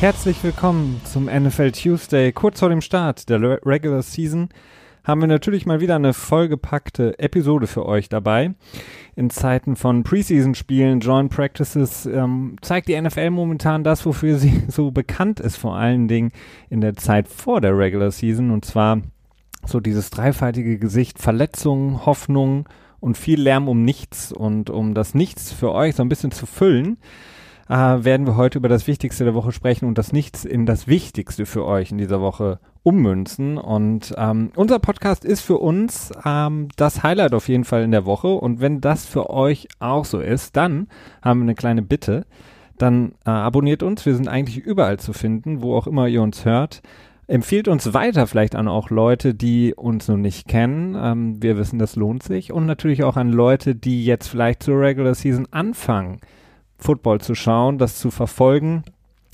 Herzlich willkommen zum NFL Tuesday. Kurz vor dem Start der Regular Season haben wir natürlich mal wieder eine vollgepackte Episode für euch dabei. In Zeiten von Preseason-Spielen, Joint Practices ähm, zeigt die NFL momentan das, wofür sie so bekannt ist, vor allen Dingen in der Zeit vor der Regular Season und zwar so dieses dreifaltige Gesicht, Verletzungen, Hoffnung und viel Lärm um nichts und um das Nichts für euch so ein bisschen zu füllen äh, werden wir heute über das Wichtigste der Woche sprechen und das Nichts in das Wichtigste für euch in dieser Woche ummünzen. Und ähm, unser Podcast ist für uns ähm, das Highlight auf jeden Fall in der Woche. Und wenn das für euch auch so ist, dann haben wir eine kleine Bitte. Dann äh, abonniert uns. Wir sind eigentlich überall zu finden, wo auch immer ihr uns hört. Empfiehlt uns weiter vielleicht an auch Leute, die uns noch nicht kennen. Ähm, wir wissen, das lohnt sich. Und natürlich auch an Leute, die jetzt vielleicht zur Regular Season anfangen Football zu schauen, das zu verfolgen,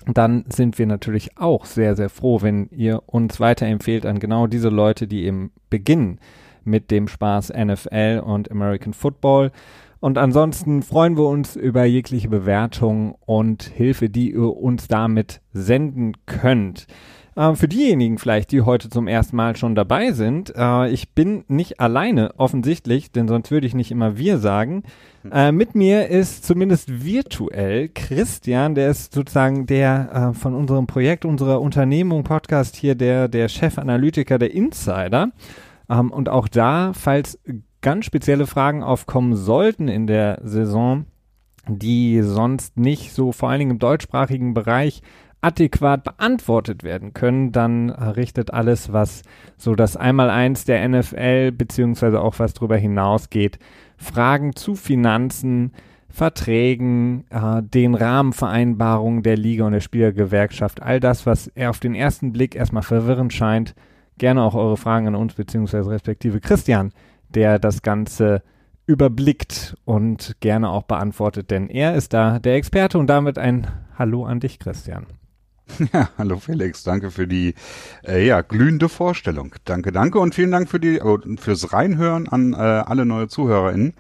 dann sind wir natürlich auch sehr, sehr froh, wenn ihr uns weiterempfehlt an genau diese Leute, die eben beginnen mit dem Spaß NFL und American Football. Und ansonsten freuen wir uns über jegliche Bewertung und Hilfe, die ihr uns damit senden könnt. Äh, für diejenigen vielleicht, die heute zum ersten Mal schon dabei sind, äh, ich bin nicht alleine offensichtlich, denn sonst würde ich nicht immer wir sagen. Hm. Äh, mit mir ist zumindest virtuell Christian, der ist sozusagen der äh, von unserem Projekt, unserer Unternehmung Podcast hier, der, der Chefanalytiker, der Insider. Ähm, und auch da, falls ganz spezielle Fragen aufkommen sollten in der Saison, die sonst nicht so vor allen Dingen im deutschsprachigen Bereich adäquat beantwortet werden können, dann richtet alles, was so das Einmaleins der NFL beziehungsweise auch was darüber hinausgeht, Fragen zu Finanzen, Verträgen, äh, den Rahmenvereinbarungen der Liga und der Spielergewerkschaft, all das, was auf den ersten Blick erstmal verwirrend scheint, gerne auch eure Fragen an uns beziehungsweise respektive Christian, der das Ganze überblickt und gerne auch beantwortet, denn er ist da der Experte und damit ein Hallo an dich, Christian. Ja, hallo Felix, danke für die äh, ja, glühende Vorstellung. Danke, danke und vielen Dank für die äh, fürs Reinhören an äh, alle neue ZuhörerInnen.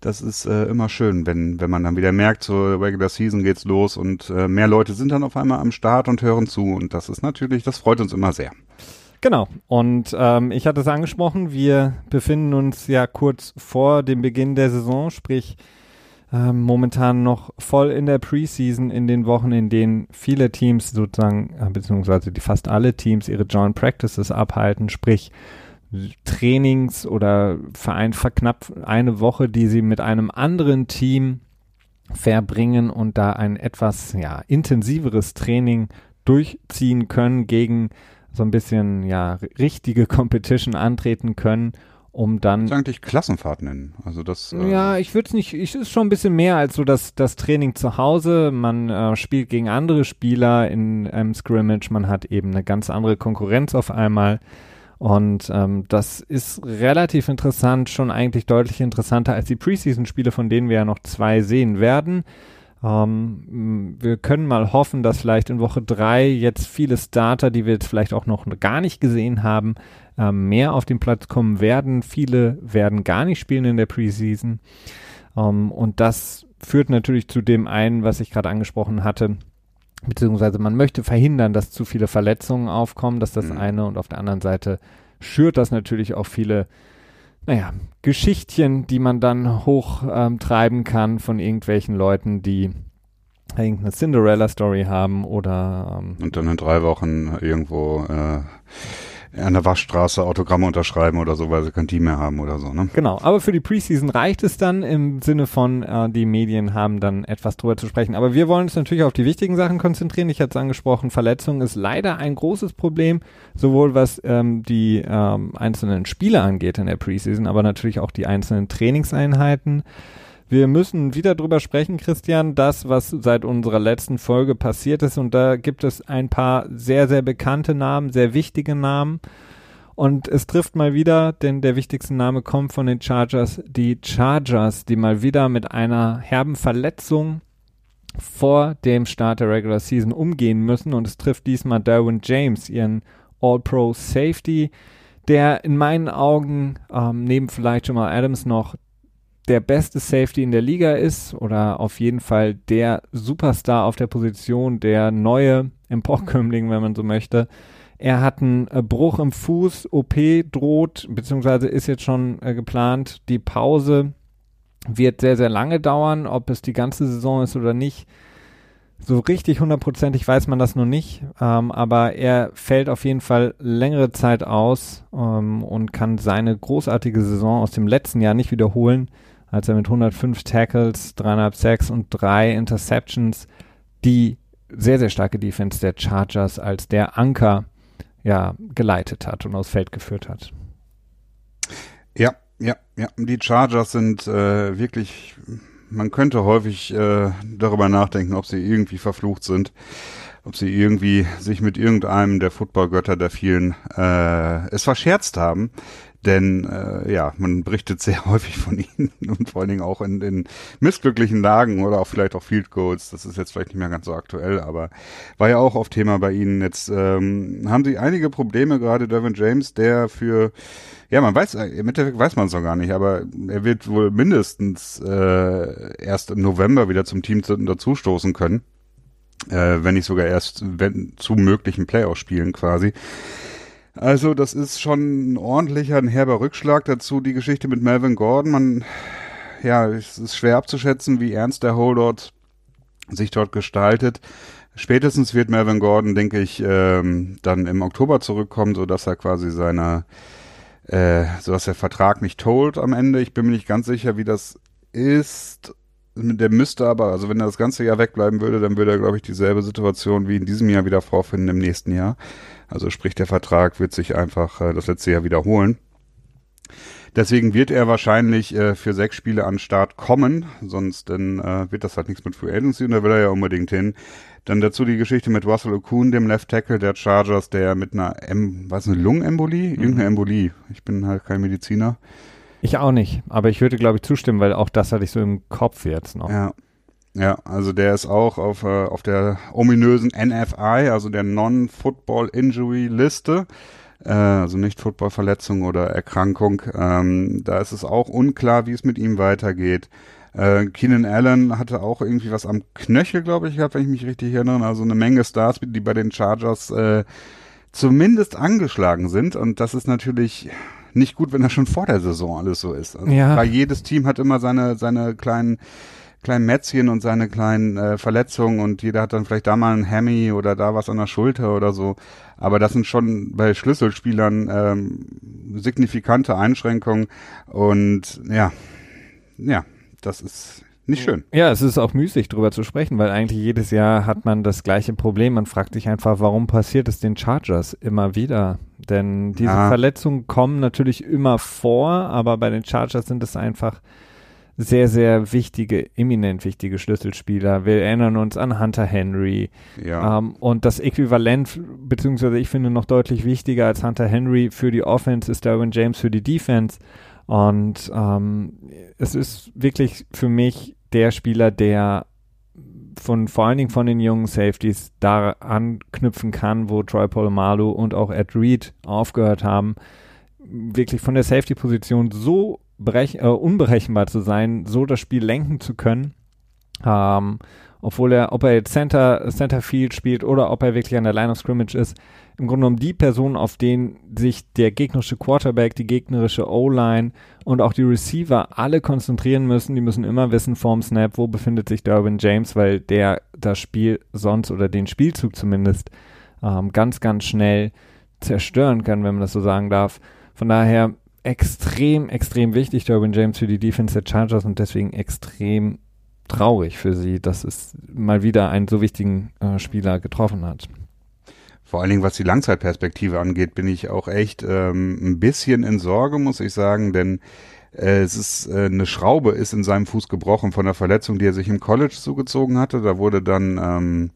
Das ist äh, immer schön, wenn wenn man dann wieder merkt, zur Regular Season geht's los und äh, mehr Leute sind dann auf einmal am Start und hören zu und das ist natürlich, das freut uns immer sehr. Genau. Und ähm, ich hatte es angesprochen, wir befinden uns ja kurz vor dem Beginn der Saison, sprich ähm, momentan noch voll in der Preseason, in den Wochen, in denen viele Teams sozusagen, äh, beziehungsweise die fast alle Teams ihre Joint Practices abhalten, sprich Trainings oder Verein verknappt eine Woche, die sie mit einem anderen Team verbringen und da ein etwas ja, intensiveres Training durchziehen können, gegen so ein bisschen ja richtige Competition antreten können um dann. Ich eigentlich Klassenfahrt nennen. Also das. Äh ja, ich würde es nicht. Ich ist schon ein bisschen mehr als so das das Training zu Hause. Man äh, spielt gegen andere Spieler in einem Scrimmage. Man hat eben eine ganz andere Konkurrenz auf einmal. Und ähm, das ist relativ interessant, schon eigentlich deutlich interessanter als die Preseason-Spiele, von denen wir ja noch zwei sehen werden. Ähm, wir können mal hoffen, dass vielleicht in Woche drei jetzt viele Starter, die wir jetzt vielleicht auch noch gar nicht gesehen haben, ähm, mehr auf den Platz kommen werden. Viele werden gar nicht spielen in der Preseason. Ähm, und das führt natürlich zu dem einen, was ich gerade angesprochen hatte, beziehungsweise man möchte verhindern, dass zu viele Verletzungen aufkommen, dass das mhm. eine und auf der anderen Seite schürt das natürlich auch viele naja, Geschichtchen, die man dann hochtreiben ähm, kann von irgendwelchen Leuten, die irgendeine Cinderella-Story haben oder ähm, und dann in drei Wochen irgendwo äh, an der Waschstraße Autogramme unterschreiben oder so, weil sie kein Team mehr haben oder so, ne? Genau, aber für die Preseason reicht es dann im Sinne von, äh, die Medien haben dann etwas drüber zu sprechen. Aber wir wollen uns natürlich auf die wichtigen Sachen konzentrieren. Ich hatte es angesprochen, Verletzung ist leider ein großes Problem, sowohl was ähm, die ähm, einzelnen Spiele angeht in der Preseason, aber natürlich auch die einzelnen Trainingseinheiten. Wir müssen wieder drüber sprechen, Christian, das, was seit unserer letzten Folge passiert ist. Und da gibt es ein paar sehr, sehr bekannte Namen, sehr wichtige Namen. Und es trifft mal wieder, denn der wichtigste Name kommt von den Chargers, die Chargers, die mal wieder mit einer herben Verletzung vor dem Start der Regular Season umgehen müssen. Und es trifft diesmal Darwin James, ihren All-Pro Safety, der in meinen Augen ähm, neben vielleicht schon mal Adams noch der beste Safety in der Liga ist oder auf jeden Fall der Superstar auf der Position, der neue Emporkömmling, wenn man so möchte. Er hat einen äh, Bruch im Fuß, OP droht, beziehungsweise ist jetzt schon äh, geplant. Die Pause wird sehr, sehr lange dauern. Ob es die ganze Saison ist oder nicht, so richtig hundertprozentig weiß man das noch nicht. Ähm, aber er fällt auf jeden Fall längere Zeit aus ähm, und kann seine großartige Saison aus dem letzten Jahr nicht wiederholen, als er mit 105 Tackles, 3,5 Sacks und drei Interceptions die sehr, sehr starke Defense der Chargers als der Anker ja, geleitet hat und aufs Feld geführt hat. Ja, ja, ja. Die Chargers sind äh, wirklich, man könnte häufig äh, darüber nachdenken, ob sie irgendwie verflucht sind, ob sie irgendwie sich mit irgendeinem der Footballgötter der vielen äh, es verscherzt haben. Denn äh, ja, man berichtet sehr häufig von ihnen und vor allen Dingen auch in den missglücklichen Lagen oder auch vielleicht auch Field Goals. Das ist jetzt vielleicht nicht mehr ganz so aktuell, aber war ja auch auf Thema bei ihnen. Jetzt ähm, haben sie einige Probleme, gerade Dervin James, der für ja, man weiß, im Endeffekt weiß man es noch gar nicht, aber er wird wohl mindestens äh, erst im November wieder zum Team dazustoßen können. Äh, wenn nicht sogar erst wenn, zu möglichen Playoff-Spielen quasi. Also das ist schon ein ordentlicher, ein herber Rückschlag. Dazu die Geschichte mit Melvin Gordon. Man, ja, es ist schwer abzuschätzen, wie ernst der Holdout sich dort gestaltet. Spätestens wird Melvin Gordon, denke ich, ähm, dann im Oktober zurückkommen, so dass er quasi seiner, äh, so dass der Vertrag nicht tolt am Ende. Ich bin mir nicht ganz sicher, wie das ist. Der müsste aber, also wenn er das ganze Jahr wegbleiben würde, dann würde er, glaube ich, dieselbe Situation wie in diesem Jahr wieder vorfinden im nächsten Jahr. Also sprich, der Vertrag wird sich einfach äh, das letzte Jahr wiederholen. Deswegen wird er wahrscheinlich äh, für sechs Spiele an Start kommen, sonst dann äh, wird das halt nichts mit Free Agency und da will er ja unbedingt hin. Dann dazu die Geschichte mit Russell Okun, dem Left Tackle der Chargers, der mit einer, M was eine Lungenembolie? Mhm. Irgendeine Embolie. Ich bin halt kein Mediziner. Ich auch nicht, aber ich würde, glaube ich, zustimmen, weil auch das hatte ich so im Kopf jetzt noch. Ja, ja, also der ist auch auf, äh, auf der ominösen NFI, also der Non-Football Injury Liste, äh, also nicht Football-Verletzung oder Erkrankung. Ähm, da ist es auch unklar, wie es mit ihm weitergeht. Äh, Keenan Allen hatte auch irgendwie was am Knöchel, glaube ich, gehabt, wenn ich mich richtig erinnere. Also eine Menge Stars, die bei den Chargers äh, zumindest angeschlagen sind. Und das ist natürlich nicht gut, wenn das schon vor der Saison alles so ist. Also, ja. Weil jedes Team hat immer seine, seine kleinen kleinen Mätzchen und seine kleinen äh, Verletzungen und jeder hat dann vielleicht da mal ein Hemi oder da was an der Schulter oder so. Aber das sind schon bei Schlüsselspielern ähm, signifikante Einschränkungen und ja, ja, das ist nicht schön. Ja, es ist auch müßig drüber zu sprechen, weil eigentlich jedes Jahr hat man das gleiche Problem. Man fragt sich einfach, warum passiert es den Chargers immer wieder? Denn diese ja. Verletzungen kommen natürlich immer vor, aber bei den Chargers sind es einfach sehr, sehr wichtige, eminent wichtige Schlüsselspieler. Wir erinnern uns an Hunter Henry. Ja. Ähm, und das Äquivalent, beziehungsweise ich finde noch deutlich wichtiger als Hunter Henry für die Offense ist Derwin James für die Defense. Und ähm, es ist wirklich für mich der Spieler, der von vor allen Dingen von den jungen Safeties da anknüpfen kann, wo Troy Polamalu und auch Ed Reed aufgehört haben, wirklich von der Safety-Position so berech äh, unberechenbar zu sein, so das Spiel lenken zu können. Ähm, obwohl er, ob er jetzt Center, Center Field spielt oder ob er wirklich an der Line of Scrimmage ist, im Grunde genommen die Person, auf den sich der gegnerische Quarterback, die gegnerische O-Line und auch die Receiver alle konzentrieren müssen. Die müssen immer wissen vorm Snap, wo befindet sich Derwin James, weil der das Spiel sonst oder den Spielzug zumindest ähm, ganz, ganz schnell zerstören kann, wenn man das so sagen darf. Von daher extrem, extrem wichtig, Derwin James für die Defense der Chargers und deswegen extrem traurig für sie, dass es mal wieder einen so wichtigen äh, Spieler getroffen hat. Vor allen Dingen, was die Langzeitperspektive angeht, bin ich auch echt ähm, ein bisschen in Sorge, muss ich sagen, denn äh, es ist äh, eine Schraube ist in seinem Fuß gebrochen von der Verletzung, die er sich im College zugezogen hatte. Da wurde dann ähm,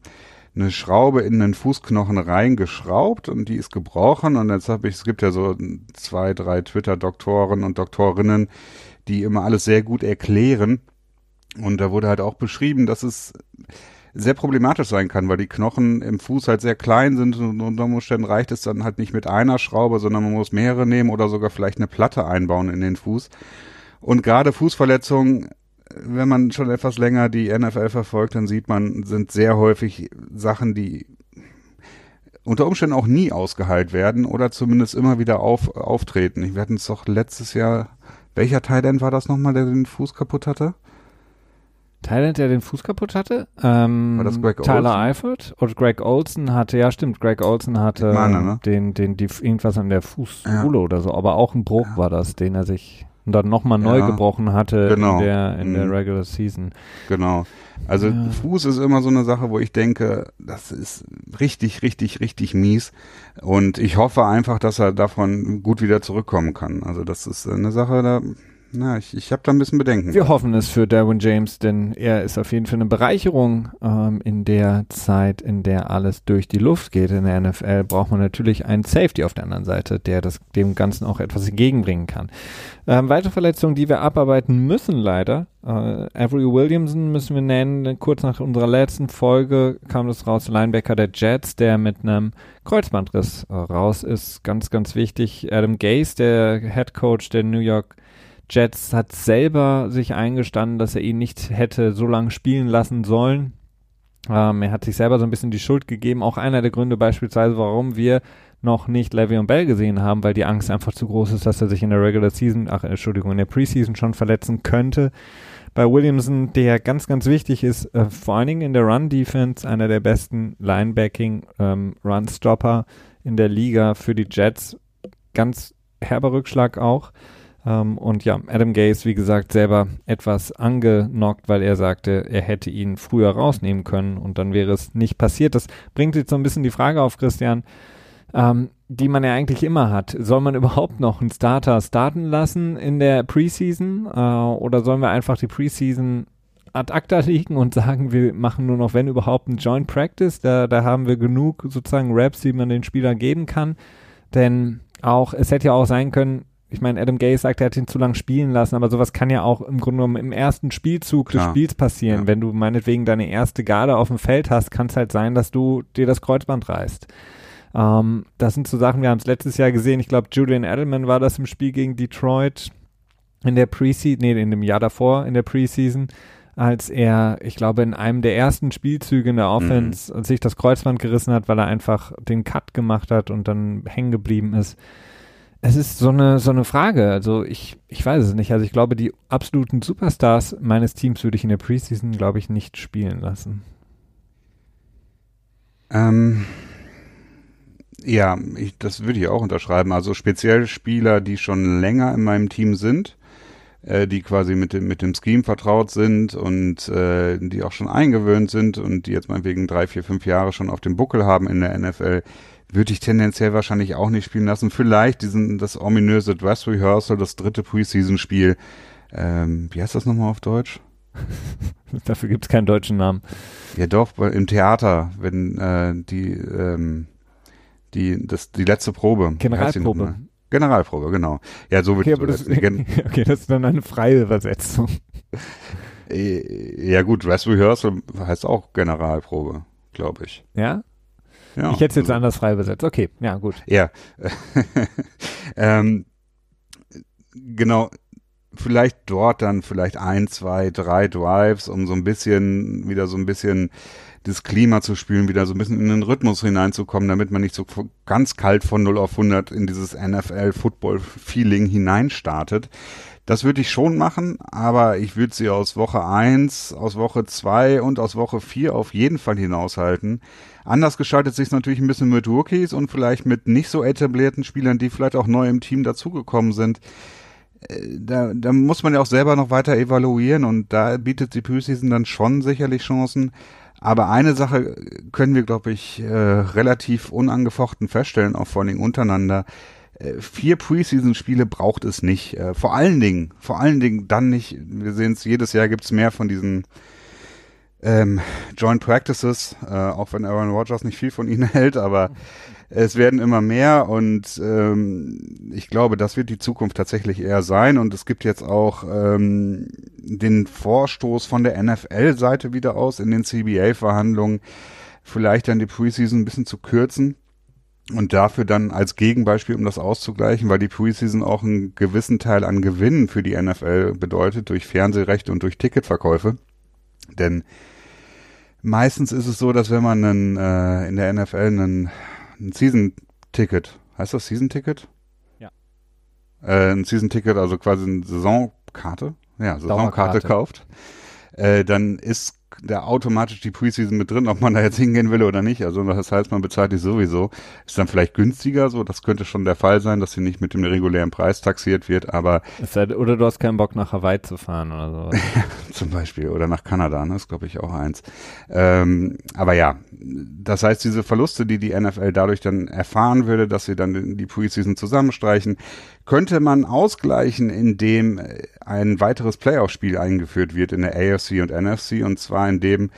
eine Schraube in den Fußknochen reingeschraubt und die ist gebrochen. Und jetzt habe ich, es gibt ja so zwei, drei Twitter-Doktoren und Doktorinnen, die immer alles sehr gut erklären. Und da wurde halt auch beschrieben, dass es sehr problematisch sein kann, weil die Knochen im Fuß halt sehr klein sind und unter Umständen reicht es dann halt nicht mit einer Schraube, sondern man muss mehrere nehmen oder sogar vielleicht eine Platte einbauen in den Fuß. Und gerade Fußverletzungen, wenn man schon etwas länger die NFL verfolgt, dann sieht man, sind sehr häufig Sachen, die unter Umständen auch nie ausgeheilt werden oder zumindest immer wieder auf, auftreten. Wir hatten es doch letztes Jahr, welcher denn war das nochmal, der den Fuß kaputt hatte? Thailand, der den Fuß kaputt hatte? Ähm, War das Greg Tyler Olsen? Eifert und Greg Olson hatte, ja stimmt, Greg Olson hatte meine, ne? den, den, die, irgendwas an der Fußsohle Ja. oder so, aber auch ein Bruch war das, den er sich und dann nochmal neu Ja, gebrochen hatte genau. in der, in der Mhm. Regular Season. Genau. Also Ja. Fuß ist immer so eine Sache, wo ich denke, das ist richtig, richtig, richtig mies. Und ich hoffe einfach, dass er davon gut wieder zurückkommen kann. Also das ist eine Sache, da, na, ich, ich habe da ein bisschen Bedenken. Wir hoffen es für Derwin James, denn er ist auf jeden Fall eine Bereicherung ähm, in der Zeit, in der alles durch die Luft geht. In der NFL braucht man natürlich einen Safety auf der anderen Seite, der das dem Ganzen auch etwas entgegenbringen kann. Ähm, weitere Verletzungen, die wir abarbeiten müssen, leider. Äh, Avery Williamson müssen wir nennen. Kurz nach unserer letzten Folge kam das raus, Linebacker der Jets, der mit einem Kreuzbandriss äh, raus ist. Ganz, ganz wichtig. Adam Gase, der Head Coach der New York Jets hat selber sich eingestanden, dass er ihn nicht hätte so lange spielen lassen sollen. Ähm, er hat sich selber so ein bisschen die Schuld gegeben. Auch einer der Gründe beispielsweise, warum wir noch nicht Le'Veon Bell gesehen haben, weil die Angst einfach zu groß ist, dass er sich in der Regular Season, ach Entschuldigung, in der Preseason schon verletzen könnte. Bei Williamson, der ganz, ganz wichtig ist, äh, vor allen Dingen in der Run-Defense, einer der besten Linebacking-Run-Stopper in der Liga für die Jets. Ganz herber Rückschlag auch. Ähm, und ja, Adam Gase, wie gesagt, selber etwas angenockt, weil er sagte, er hätte ihn früher rausnehmen können und dann wäre es nicht passiert. Das bringt jetzt so ein bisschen die Frage auf, Christian, ähm, die man ja eigentlich immer hat. Soll man überhaupt noch einen Starter starten lassen in der Preseason äh, oder sollen wir einfach die Preseason ad acta legen und sagen, wir machen nur noch, wenn überhaupt, einen Joint Practice? Da, da haben wir genug sozusagen Raps, die man den Spielern geben kann. Denn auch, es hätte ja auch sein können, ich meine, Adam Gase sagt, er hat ihn zu lang spielen lassen, aber sowas kann ja auch im Grunde genommen im ersten Spielzug des Klar. Spiels passieren. Ja. Wenn du meinetwegen deine erste Garde auf dem Feld hast, kann es halt sein, dass du dir das Kreuzband reißt. Ähm, das sind so Sachen, wir haben es letztes Jahr gesehen, ich glaube, Julian Edelman war das im Spiel gegen Detroit in der Preseason, nee, in dem Jahr davor in der Preseason, als er, ich glaube, in einem der ersten Spielzüge in der Offense sich das Kreuzband gerissen hat, weil er einfach den Cut gemacht hat und dann hängen geblieben ist. Es ist so eine, so eine Frage. Also ich, ich weiß es nicht. Also ich glaube, die absoluten Superstars meines Teams würde ich in der Preseason, glaube ich, nicht spielen lassen. Ähm, ja, ich, das würde ich auch unterschreiben. Also speziell Spieler, die schon länger in meinem Team sind, äh, die quasi mit dem, mit dem Scheme vertraut sind und äh, die auch schon eingewöhnt sind und die jetzt meinetwegen drei, vier, fünf Jahre schon auf dem Buckel haben in der NFL, würde ich tendenziell wahrscheinlich auch nicht spielen lassen. Vielleicht diesen, das ominöse Dress Rehearsal, das dritte Preseason-Spiel. Ähm, wie heißt das nochmal auf Deutsch? Dafür gibt es keinen deutschen Namen. Ja doch, im Theater, wenn äh, die ähm, die das die letzte Probe. Generalprobe. Generalprobe, genau. Ja, so wird Okay, aber das, das, Gen okay, das ist dann eine freie Übersetzung. äh, Ja gut, Dress Rehearsal heißt auch Generalprobe, glaube ich. Ja? Ja, ich hätte es jetzt anders frei übersetzt. Okay, ja, gut. Ja. ähm, genau. Vielleicht dort dann vielleicht ein, zwei, drei Drives, um so ein bisschen, wieder so ein bisschen das Klima zu spülen, wieder so ein bisschen in den Rhythmus hineinzukommen, damit man nicht so ganz kalt von 0 auf 100 in dieses NFL-Football-Feeling hineinstartet. Das würde ich schon machen, aber ich würde sie aus Woche 1, aus Woche 2 und aus Woche 4 auf jeden Fall hinaushalten. Anders gestaltet sich natürlich ein bisschen mit Rookies und vielleicht mit nicht so etablierten Spielern, die vielleicht auch neu im Team dazugekommen sind. Äh, Da, da muss man ja auch selber noch weiter evaluieren und da bietet die Preseason dann schon sicherlich Chancen. Aber eine Sache können wir, glaube ich, äh, relativ unangefochten feststellen, auch vor allen Dingen untereinander. Äh, vier Preseason-Spiele braucht es nicht. Äh, vor allen Dingen, vor allen Dingen dann nicht. Wir sehen es, jedes Jahr gibt es mehr von diesen ähm, Joint Practices, äh, auch wenn Aaron Rodgers nicht viel von ihnen hält, aber es werden immer mehr und ähm, ich glaube, das wird die Zukunft tatsächlich eher sein und es gibt jetzt auch ähm, den Vorstoß von der NFL-Seite wieder aus in den CBA-Verhandlungen, vielleicht dann die Preseason ein bisschen zu kürzen. Und dafür dann als Gegenbeispiel, um das auszugleichen, weil die Preseason auch einen gewissen Teil an Gewinnen für die NFL bedeutet, durch Fernsehrechte und durch Ticketverkäufe. Denn meistens ist es so, dass wenn man einen, äh, in der NFL einen, ein Season-Ticket, heißt das Season-Ticket? Ja. Äh, ein Season-Ticket, also quasi eine Saisonkarte, ja, Saisonkarte kauft, äh, dann ist da automatisch die Preseason mit drin, ob man da jetzt hingehen will oder nicht. Also das heißt, man bezahlt die sowieso. Ist dann vielleicht günstiger, so das könnte schon der Fall sein, dass sie nicht mit dem regulären Preis taxiert wird, aber sei- Oder du hast keinen Bock nach Hawaii zu fahren oder so. zum Beispiel oder nach Kanada, ne, ist glaube ich auch eins. Ähm, aber ja, das heißt, diese Verluste, die die NFL dadurch dann erfahren würde, dass sie dann die Preseason zusammenstreichen, könnte man ausgleichen, indem äh, ein weiteres Playoff-Spiel eingeführt wird in der AFC und NFC und zwar indem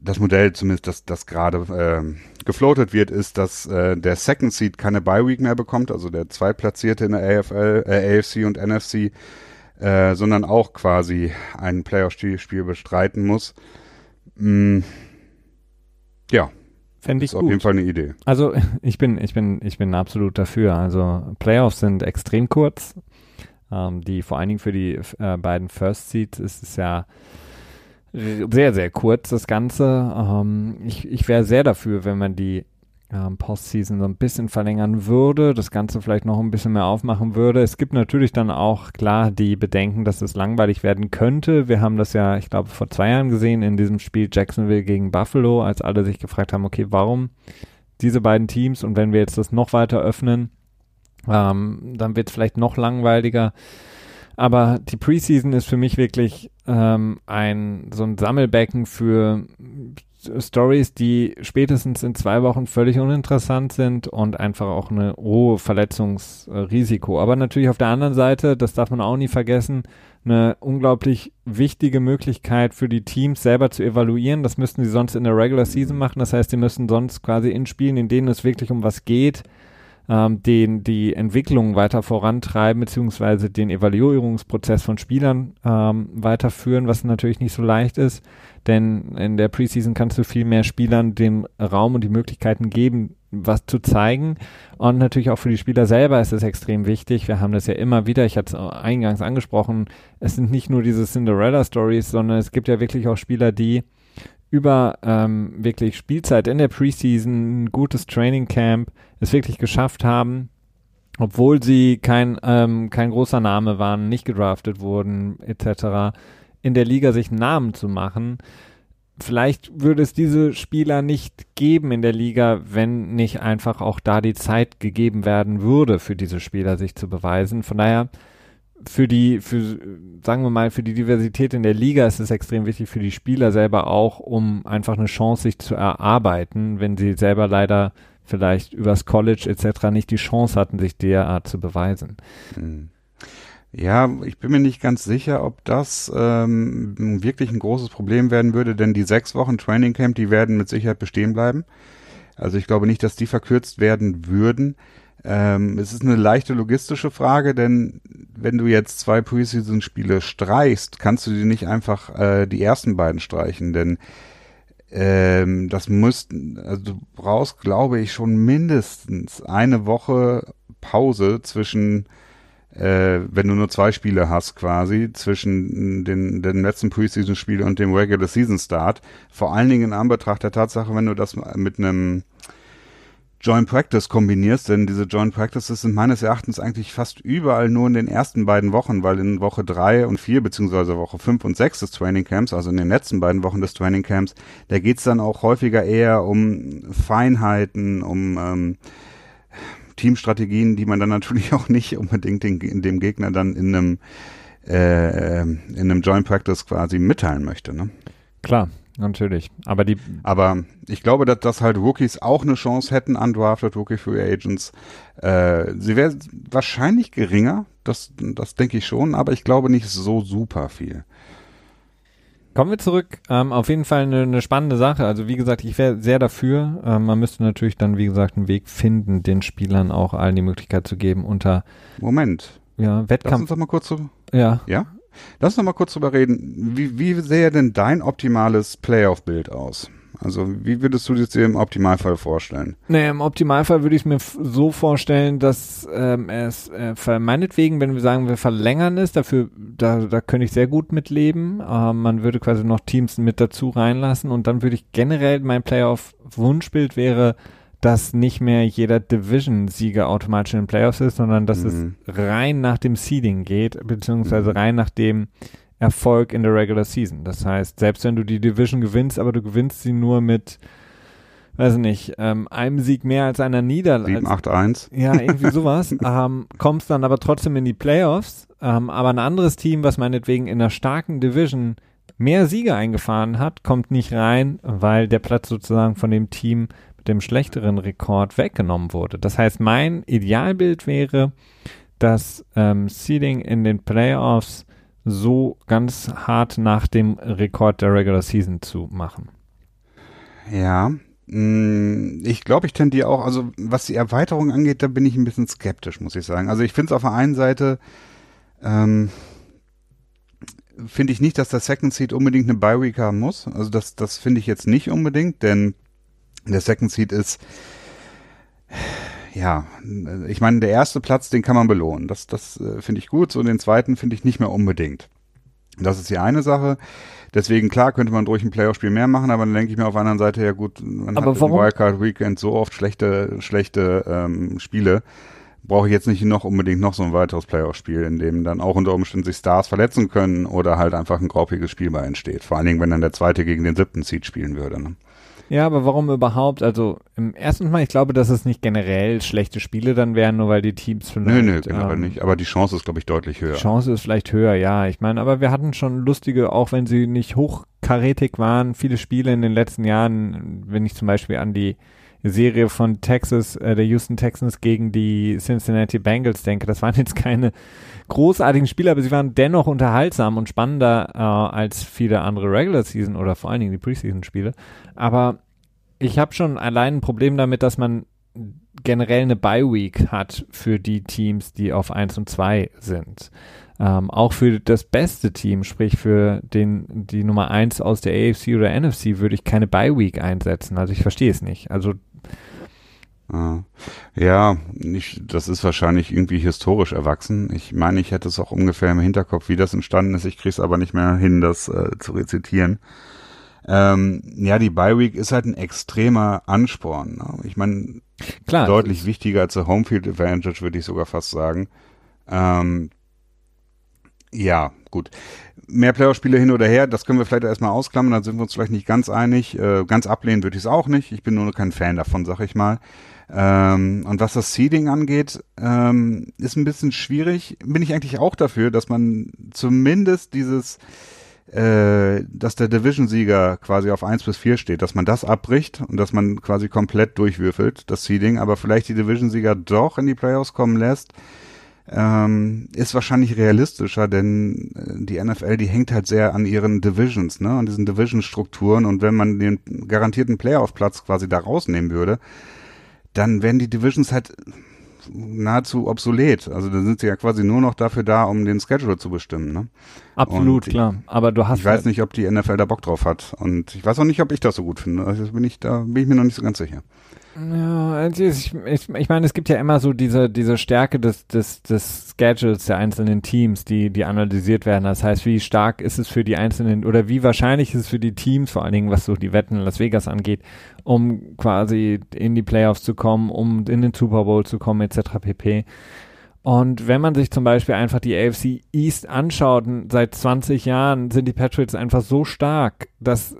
das Modell zumindest, das, das gerade ähm, gefloatet wird, ist, dass äh, der Second Seed keine Bye Week mehr bekommt, also der Zweitplatzierte in der AFL, äh, AFC und NFC, äh, sondern auch quasi ein Playoff-Spiel Spiel bestreiten muss. Mm, ja, Fände ich ist auf jeden gut. Fall eine Idee. Also ich bin, ich bin, ich bin absolut dafür. Also Playoffs sind extrem kurz. Ähm, die vor allen Dingen für die äh, beiden First Seeds ist es ja sehr, sehr kurz, das Ganze. Ähm, ich ich wäre sehr dafür, wenn man die ähm, Postseason so ein bisschen verlängern würde, das Ganze vielleicht noch ein bisschen mehr aufmachen würde. Es gibt natürlich dann auch klar die Bedenken, dass es langweilig werden könnte. Wir haben das ja, ich glaube, vor zwei Jahren gesehen in diesem Spiel Jacksonville gegen Buffalo, als alle sich gefragt haben, okay, warum diese beiden Teams und wenn wir jetzt das noch weiter öffnen, ähm, dann wird es vielleicht noch langweiliger. Aber die Preseason ist für mich wirklich ähm, ein so ein Sammelbecken für Stories, die spätestens in zwei Wochen völlig uninteressant sind und einfach auch eine hohe Verletzungsrisiko. Aber natürlich auf der anderen Seite, das darf man auch nie vergessen, eine unglaublich wichtige Möglichkeit für die Teams selber zu evaluieren. Das müssten sie sonst in der Regular Season machen. Das heißt, sie müssen sonst quasi in Spielen, in denen es wirklich um was geht, ähm, den, die Entwicklung weiter vorantreiben, beziehungsweise den Evaluierungsprozess von Spielern ähm, weiterführen, was natürlich nicht so leicht ist. Denn in der Preseason kannst du viel mehr Spielern den Raum und die Möglichkeiten geben, was zu zeigen. Und natürlich auch für die Spieler selber ist es extrem wichtig. Wir haben das ja immer wieder, ich hatte es eingangs angesprochen, es sind nicht nur diese Cinderella-Stories, sondern es gibt ja wirklich auch Spieler, die über ähm, wirklich Spielzeit in der Preseason, ein gutes Training Camp, es wirklich geschafft haben, obwohl sie kein, ähm, kein großer Name waren, nicht gedraftet wurden, etc., in der Liga sich einen Namen zu machen. Vielleicht würde es diese Spieler nicht geben in der Liga, wenn nicht einfach auch da die Zeit gegeben werden würde, für diese Spieler sich zu beweisen. Von daher, für die, für, sagen wir mal, für die Diversität in der Liga ist es extrem wichtig für die Spieler selber auch, um einfach eine Chance sich zu erarbeiten, wenn sie selber leider vielleicht übers College etc. nicht die Chance hatten, sich derart zu beweisen. Hm. Ja, ich bin mir nicht ganz sicher, ob das ähm, wirklich ein großes Problem werden würde, denn die sechs Wochen Training Camp, die werden mit Sicherheit bestehen bleiben. Also ich glaube nicht, dass die verkürzt werden würden. Ähm, es ist eine leichte logistische Frage, denn wenn du jetzt zwei Preseason-Spiele streichst, kannst du die nicht einfach äh, die ersten beiden streichen, denn ähm, das müssten, also du brauchst, glaube ich, schon mindestens eine Woche Pause zwischen äh, wenn du nur zwei Spiele hast quasi zwischen den, den letzten Preseason-Spiel und dem Regular Season Start. Vor allen Dingen in Anbetracht der Tatsache, wenn du das mit einem Joint Practice kombinierst, denn diese Joint Practices sind meines Erachtens eigentlich fast überall nur in den ersten beiden Wochen, weil in Woche drei und vier beziehungsweise Woche fünf und sechs des Training Camps, also in den letzten beiden Wochen des Training Camps, da geht's dann auch häufiger eher um Feinheiten, um ähm, Teamstrategien, die man dann natürlich auch nicht unbedingt den, dem Gegner dann in einem äh, in einem Joint Practice quasi mitteilen möchte. Ne? Klar, natürlich. Aber die. Aber ich glaube, dass, dass halt Rookies auch eine Chance hätten, undrafted Rookie Free Agents. Äh, sie wäre wahrscheinlich geringer, das, das denke ich schon, aber ich glaube nicht so super viel. Kommen wir zurück. Ähm, auf jeden Fall eine, eine spannende Sache. Also wie gesagt, ich wäre sehr dafür. Ähm, man müsste natürlich dann, wie gesagt, einen Weg finden, den Spielern auch allen die Möglichkeit zu geben, unter Moment. ja, Lass Wettkampf. uns doch mal kurz so, Ja. ja? Lass uns doch mal kurz drüber reden. Wie, wie sähe denn dein optimales Playoff-Bild aus? Also wie würdest du das dir im Optimalfall vorstellen? Nee, im Optimalfall würde ich es mir so vorstellen, dass ähm, es äh, meinetwegen, wenn wir sagen, wir verlängern es, dafür, da, da könnte ich sehr gut mitleben. Äh, man würde quasi noch Teams mit dazu reinlassen und dann würde ich generell, mein Playoff-Wunschbild wäre, dass nicht mehr jeder Division-Sieger automatisch in den Playoffs ist, sondern dass mhm. es rein nach dem Seeding geht, beziehungsweise mhm. rein nach dem Erfolg in der Regular Season. Das heißt, selbst wenn du die Division gewinnst, aber du gewinnst sie nur mit, weiß nicht, ähm, einem Sieg mehr als einer Niederlage. 7, 8, 1. Ja, irgendwie sowas. ähm, kommst dann aber trotzdem in die Playoffs. Ähm, aber ein anderes Team, was meinetwegen in einer starken Division mehr Siege eingefahren hat, kommt nicht rein, weil der Platz sozusagen von dem Team dem schlechteren Rekord weggenommen wurde. Das heißt, mein Idealbild wäre, dass ähm, Seeding in den Playoffs so ganz hart nach dem Rekord der Regular Season zu machen. Ja, mm, ich glaube, ich tendiere auch, also was die Erweiterung angeht, da bin ich ein bisschen skeptisch, muss ich sagen. Also ich finde es auf der einen Seite, ähm, finde ich nicht, dass der Second Seed unbedingt eine Bye Week haben muss. Also das, das finde ich jetzt nicht unbedingt, denn der Second Seed ist ja, ich meine, der erste Platz, den kann man belohnen. Das, das äh, finde ich gut. So den zweiten finde ich nicht mehr unbedingt. Das ist die eine Sache. Deswegen, klar, könnte man durch ein Playoff-Spiel mehr machen, aber dann denke ich mir auf der anderen Seite, ja gut, man aber hat warum? im Wildcard Weekend so oft schlechte, schlechte ähm, Spiele. Brauche ich jetzt nicht noch unbedingt noch so ein weiteres Playoff-Spiel, in dem dann auch unter Umständen sich Stars verletzen können oder halt einfach ein graupiges Spiel bei entsteht. Vor allen Dingen, wenn dann der zweite gegen den siebten Seed spielen würde. Ne? Ja, aber warum überhaupt? Also im ersten Mal, ich glaube, dass es nicht generell schlechte Spiele dann wären, nur weil die Teams vielleicht. Nö, nö, generell ähm, nicht. Aber die Chance ist, glaube ich, deutlich höher. Die Chance ist vielleicht höher, ja. Ich meine, aber wir hatten schon lustige, auch wenn sie nicht hochkarätig waren, viele Spiele in den letzten Jahren, wenn ich zum Beispiel an die Serie von Texas, äh, der Houston Texans gegen die Cincinnati Bengals denke. Das waren jetzt keine großartigen Spiele, aber sie waren dennoch unterhaltsam und spannender äh, als viele andere Regular Season oder vor allen Dingen die Preseason Spiele. Aber ich habe schon allein ein Problem damit, dass man generell eine Bye Week hat für die Teams, die auf 1 und 2 sind. Ähm, auch für das beste Team, sprich für den, die Nummer 1 aus der AFC oder NFC, würde ich keine Bye Week einsetzen. Also ich verstehe es nicht. Also Ah. Ja, ich, das ist wahrscheinlich irgendwie historisch erwachsen. Ich meine, ich hätte es auch ungefähr im Hinterkopf, wie das entstanden ist. Ich kriege es aber nicht mehr hin, das äh, zu rezitieren. Ähm, ja, die Bye Week ist halt ein extremer Ansporn. Ne? Ich meine, deutlich wichtiger als der Homefield Advantage, würde ich sogar fast sagen. Ähm, ja, gut. Mehr Playoff-Spiele hin oder her, das können wir vielleicht erstmal ausklammern, da sind wir uns vielleicht nicht ganz einig. Äh, ganz ablehnen würde ich es auch nicht. Ich bin nur kein Fan davon, sag ich mal. Ähm, und was das Seeding angeht, ähm, ist ein bisschen schwierig. Bin ich eigentlich auch dafür, dass man zumindest dieses, äh, dass der Division-Sieger quasi auf eins bis vier steht, dass man das abbricht und dass man quasi komplett durchwürfelt, das Seeding, aber vielleicht die Division-Sieger doch in die Playoffs kommen lässt. Ähm, ist wahrscheinlich realistischer, denn äh, die NFL, die hängt halt sehr an ihren Divisions, ne, an diesen Division-Strukturen und wenn man den garantierten Playoff-Platz quasi da rausnehmen würde, dann werden die Divisions halt nahezu obsolet. Also dann sind sie ja quasi nur noch dafür da, um den Schedule zu bestimmen. Ne? Absolut, ich, klar. Aber du hast. Ich weiß nicht, ob die NFL da Bock drauf hat. Und ich weiß auch nicht, ob ich das so gut finde. Also bin ich, da bin ich mir noch nicht so ganz sicher. Ja, also ich, ich, ich meine, es gibt ja immer so diese, diese Stärke des, des, des Schedules der einzelnen Teams, die, die analysiert werden. Das heißt, wie stark ist es für die einzelnen oder wie wahrscheinlich ist es für die Teams, vor allen Dingen was so die Wetten in Las Vegas angeht, um quasi in die Playoffs zu kommen, um in den Super Bowl zu kommen, etc. pp. Und wenn man sich zum Beispiel einfach die AFC East anschaut, seit 20 Jahren sind die Patriots einfach so stark, dass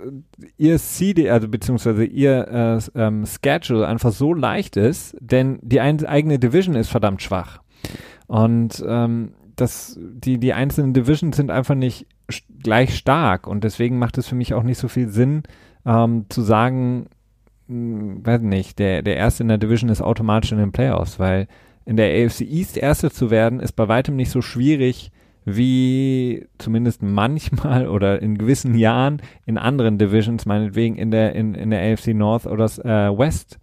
ihr CD, also beziehungsweise ihr äh, ähm, Schedule einfach so leicht ist, denn die ein, eigene Division ist verdammt schwach. Und ähm, das, die, die einzelnen Divisions sind einfach nicht gleich stark und deswegen macht es für mich auch nicht so viel Sinn, ähm, zu sagen, mh, hm, weiß nicht, der, der erste in der Division ist automatisch in den Playoffs, weil in der AFC East Erster zu werden, ist bei weitem nicht so schwierig wie zumindest manchmal oder in gewissen Jahren in anderen Divisions, meinetwegen in der, in, in der AFC North oder äh, West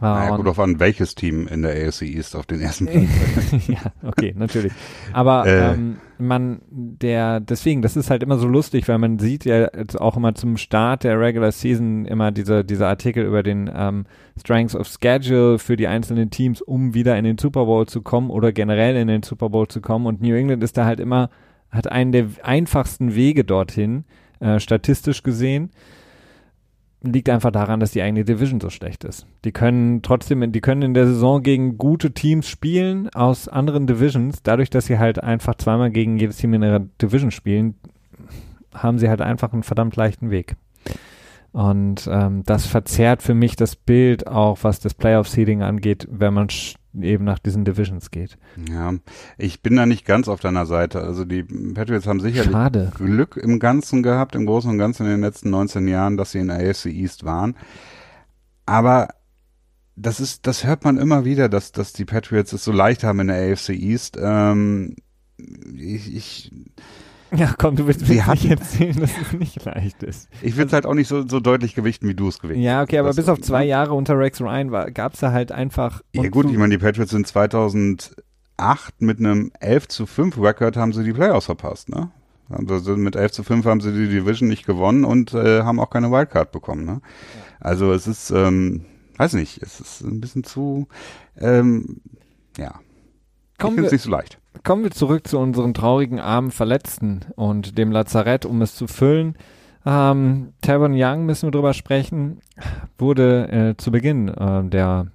Naja, gut auf an, welches Team in der AFC East auf den ersten Platz. ja, okay, natürlich. Aber äh. ähm, man, der, deswegen, das ist halt immer so lustig, weil man sieht ja jetzt auch immer zum Start der Regular Season immer diese, diese Artikel über den ähm, Strengths of Schedule für die einzelnen Teams, um wieder in den Super Bowl zu kommen oder generell in den Super Bowl zu kommen. Und New England ist da halt immer, hat einen der einfachsten Wege dorthin, äh, statistisch gesehen liegt einfach daran, dass die eigene Division so schlecht ist. Die können trotzdem, die können in der Saison gegen gute Teams spielen aus anderen Divisions. Dadurch, dass sie halt einfach zweimal gegen jedes Team in ihrer Division spielen, haben sie halt einfach einen verdammt leichten Weg. Und ähm, das verzerrt für mich das Bild auch, was das Playoff-Seeding angeht, wenn man eben nach diesen Divisions geht. Ja, ich bin da nicht ganz auf deiner Seite. Also die Patriots haben sicherlich Schade. Glück im Ganzen gehabt, im Großen und Ganzen in den letzten 19 Jahren, dass sie in der AFC East waren. Aber das ist, das hört man immer wieder, dass, dass die Patriots es so leicht haben in der AFC East. Ähm, ich, ich ja, komm, du willst mir nicht erzählen, dass es nicht leicht ist. Ich will es halt auch nicht so, so deutlich gewichten, wie du es gewichtet Ja, okay, aber bis auf zwei Jahre unter Rex Ryan gab es da halt einfach. Ja gut, ich meine, die Patriots sind 2008 mit einem 11 zu 5 Record haben sie die Playoffs verpasst, ne? Also mit 11 zu 5 haben sie die Division nicht gewonnen und äh, haben auch keine Wildcard bekommen, ne? Ja. Also es ist, ähm, weiß nicht, es ist ein bisschen zu, ähm, ja. Kommen ich finde es nicht so leicht. Kommen wir zurück zu unseren traurigen armen Verletzten und dem Lazarett, um es zu füllen. Ähm, Tavon Young müssen wir drüber sprechen, wurde äh, zu Beginn äh, der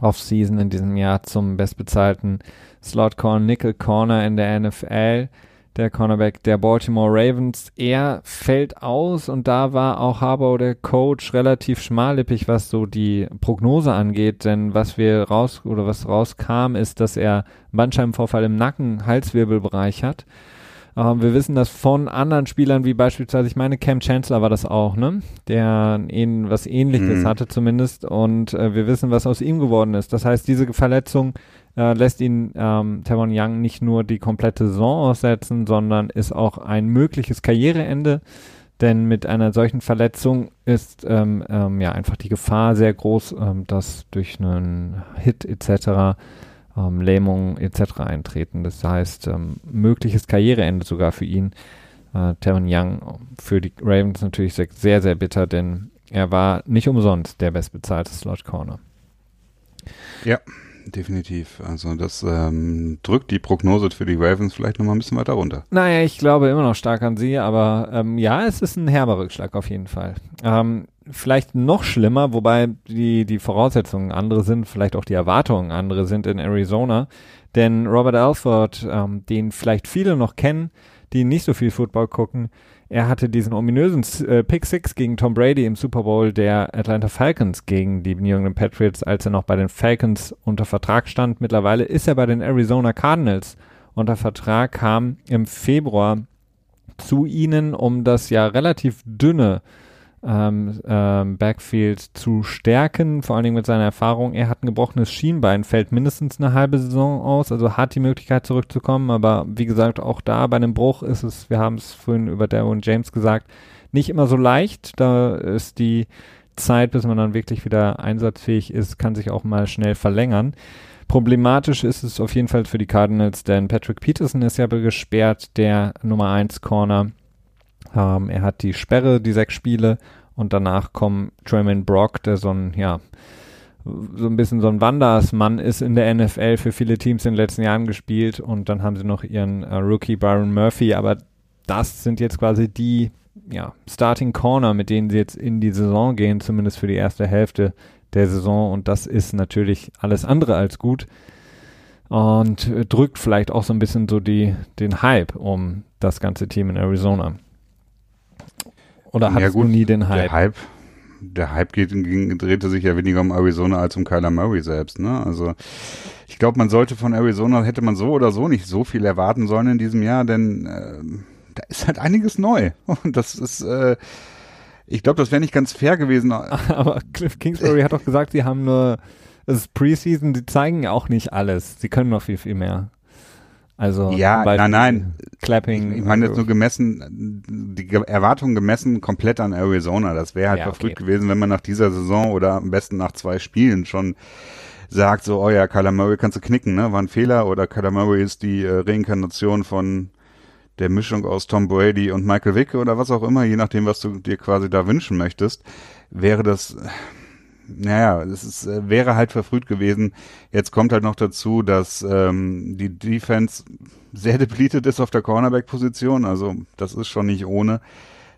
Offseason in diesem Jahr zum bestbezahlten Slot Corner, Nickel Corner in der NFL der Cornerback der Baltimore Ravens. Er fällt aus und da war auch Harbour, der Coach, relativ schmallippig, was so die Prognose angeht, denn was wir raus oder was rauskam, ist, dass er Bandscheibenvorfall im Nacken, Halswirbelbereich hat. Ähm, wir wissen das von anderen Spielern, wie beispielsweise, ich meine, Cam Chancellor war das auch, ne? Der ähn, was ähnliches mhm. hatte zumindest und äh, wir wissen, was aus ihm geworden ist. Das heißt, diese Verletzung äh, lässt ihn ähm, Tavon Young nicht nur die komplette Saison aussetzen, sondern ist auch ein mögliches Karriereende. Denn mit einer solchen Verletzung ist ähm, ähm, ja einfach die Gefahr sehr groß, ähm, dass durch einen Hit etc. Ähm, Lähmungen etc. eintreten. Das heißt, ähm, mögliches Karriereende sogar für ihn. Äh, Tavon Young für die Ravens natürlich sehr, sehr bitter, denn er war nicht umsonst der bestbezahlte Slot Corner. Ja, definitiv. Also das ähm, drückt die Prognose für die Ravens vielleicht nochmal ein bisschen weiter runter. Naja, ich glaube immer noch stark an sie, aber ähm, ja, es ist ein herber Rückschlag auf jeden Fall. Ähm, vielleicht noch schlimmer, wobei die, die Voraussetzungen andere sind, vielleicht auch die Erwartungen andere sind in Arizona. Denn Robert Alford, ähm, den vielleicht viele noch kennen, die nicht so viel Football gucken, er hatte diesen ominösen äh, Pick Six gegen Tom Brady im Super Bowl der Atlanta Falcons gegen die New England Patriots, als er noch bei den Falcons unter Vertrag stand. Mittlerweile ist er bei den Arizona Cardinals unter Vertrag, kam im Februar zu ihnen, um das ja relativ dünne ähm, ähm, Backfield zu stärken, vor allen Dingen mit seiner Erfahrung. Er hat ein gebrochenes Schienbein, fällt mindestens eine halbe Saison aus, also hat die Möglichkeit zurückzukommen, aber wie gesagt, auch da bei einem Bruch ist es, wir haben es vorhin über Darwin James gesagt, nicht immer so leicht. Da ist die Zeit, bis man dann wirklich wieder einsatzfähig ist, kann sich auch mal schnell verlängern. Problematisch ist es auf jeden Fall für die Cardinals, denn Patrick Peterson ist ja gesperrt, der Nummer 1 Corner ähm, er hat die Sperre, die sechs Spiele. Und danach kommt Tremaine Brock, der so ein, ja, so ein bisschen so ein Wandersmann ist in der NFL für viele Teams in den letzten Jahren gespielt. Und dann haben sie noch ihren äh, Rookie Byron Murphy, aber das sind jetzt quasi die ja, Starting Corner, mit denen sie jetzt in die Saison gehen, zumindest für die erste Hälfte der Saison. Und das ist natürlich alles andere als gut. Und drückt vielleicht auch so ein bisschen so die, den Hype um das ganze Team in Arizona. Oder hattest ja, gut, du nie den Hype? Der Hype, der Hype geht, ging, drehte sich ja weniger um Arizona als um Kyler Murray selbst. Ne? Also ich glaube, man sollte von Arizona, hätte man so oder so nicht so viel erwarten sollen in diesem Jahr, denn äh, da ist halt einiges neu. Und das ist, äh, ich glaube, das wäre nicht ganz fair gewesen. Aber Cliff Kingsbury hat doch gesagt, sie haben nur, es ist Preseason, sie zeigen ja auch nicht alles. Sie können noch viel, viel mehr. Also ja, nein, nein. Clapping. Ich, ich meine jetzt nur gemessen, die Erwartungen gemessen komplett an Arizona. Das wäre halt ja, verfrüht okay. gewesen, wenn man nach dieser Saison oder am besten nach zwei Spielen schon sagt, so, oh ja, Kyler Murray kannst du knicken, ne? War ein Fehler oder Kyler Murray ist die äh, Reinkarnation von der Mischung aus Tom Brady und Michael Vick oder was auch immer, je nachdem, was du dir quasi da wünschen möchtest, wäre das, naja, es ist, äh, wäre halt verfrüht gewesen. Jetzt kommt halt noch dazu, dass ähm, die Defense sehr depleted ist auf der Cornerback-Position, also das ist schon nicht ohne.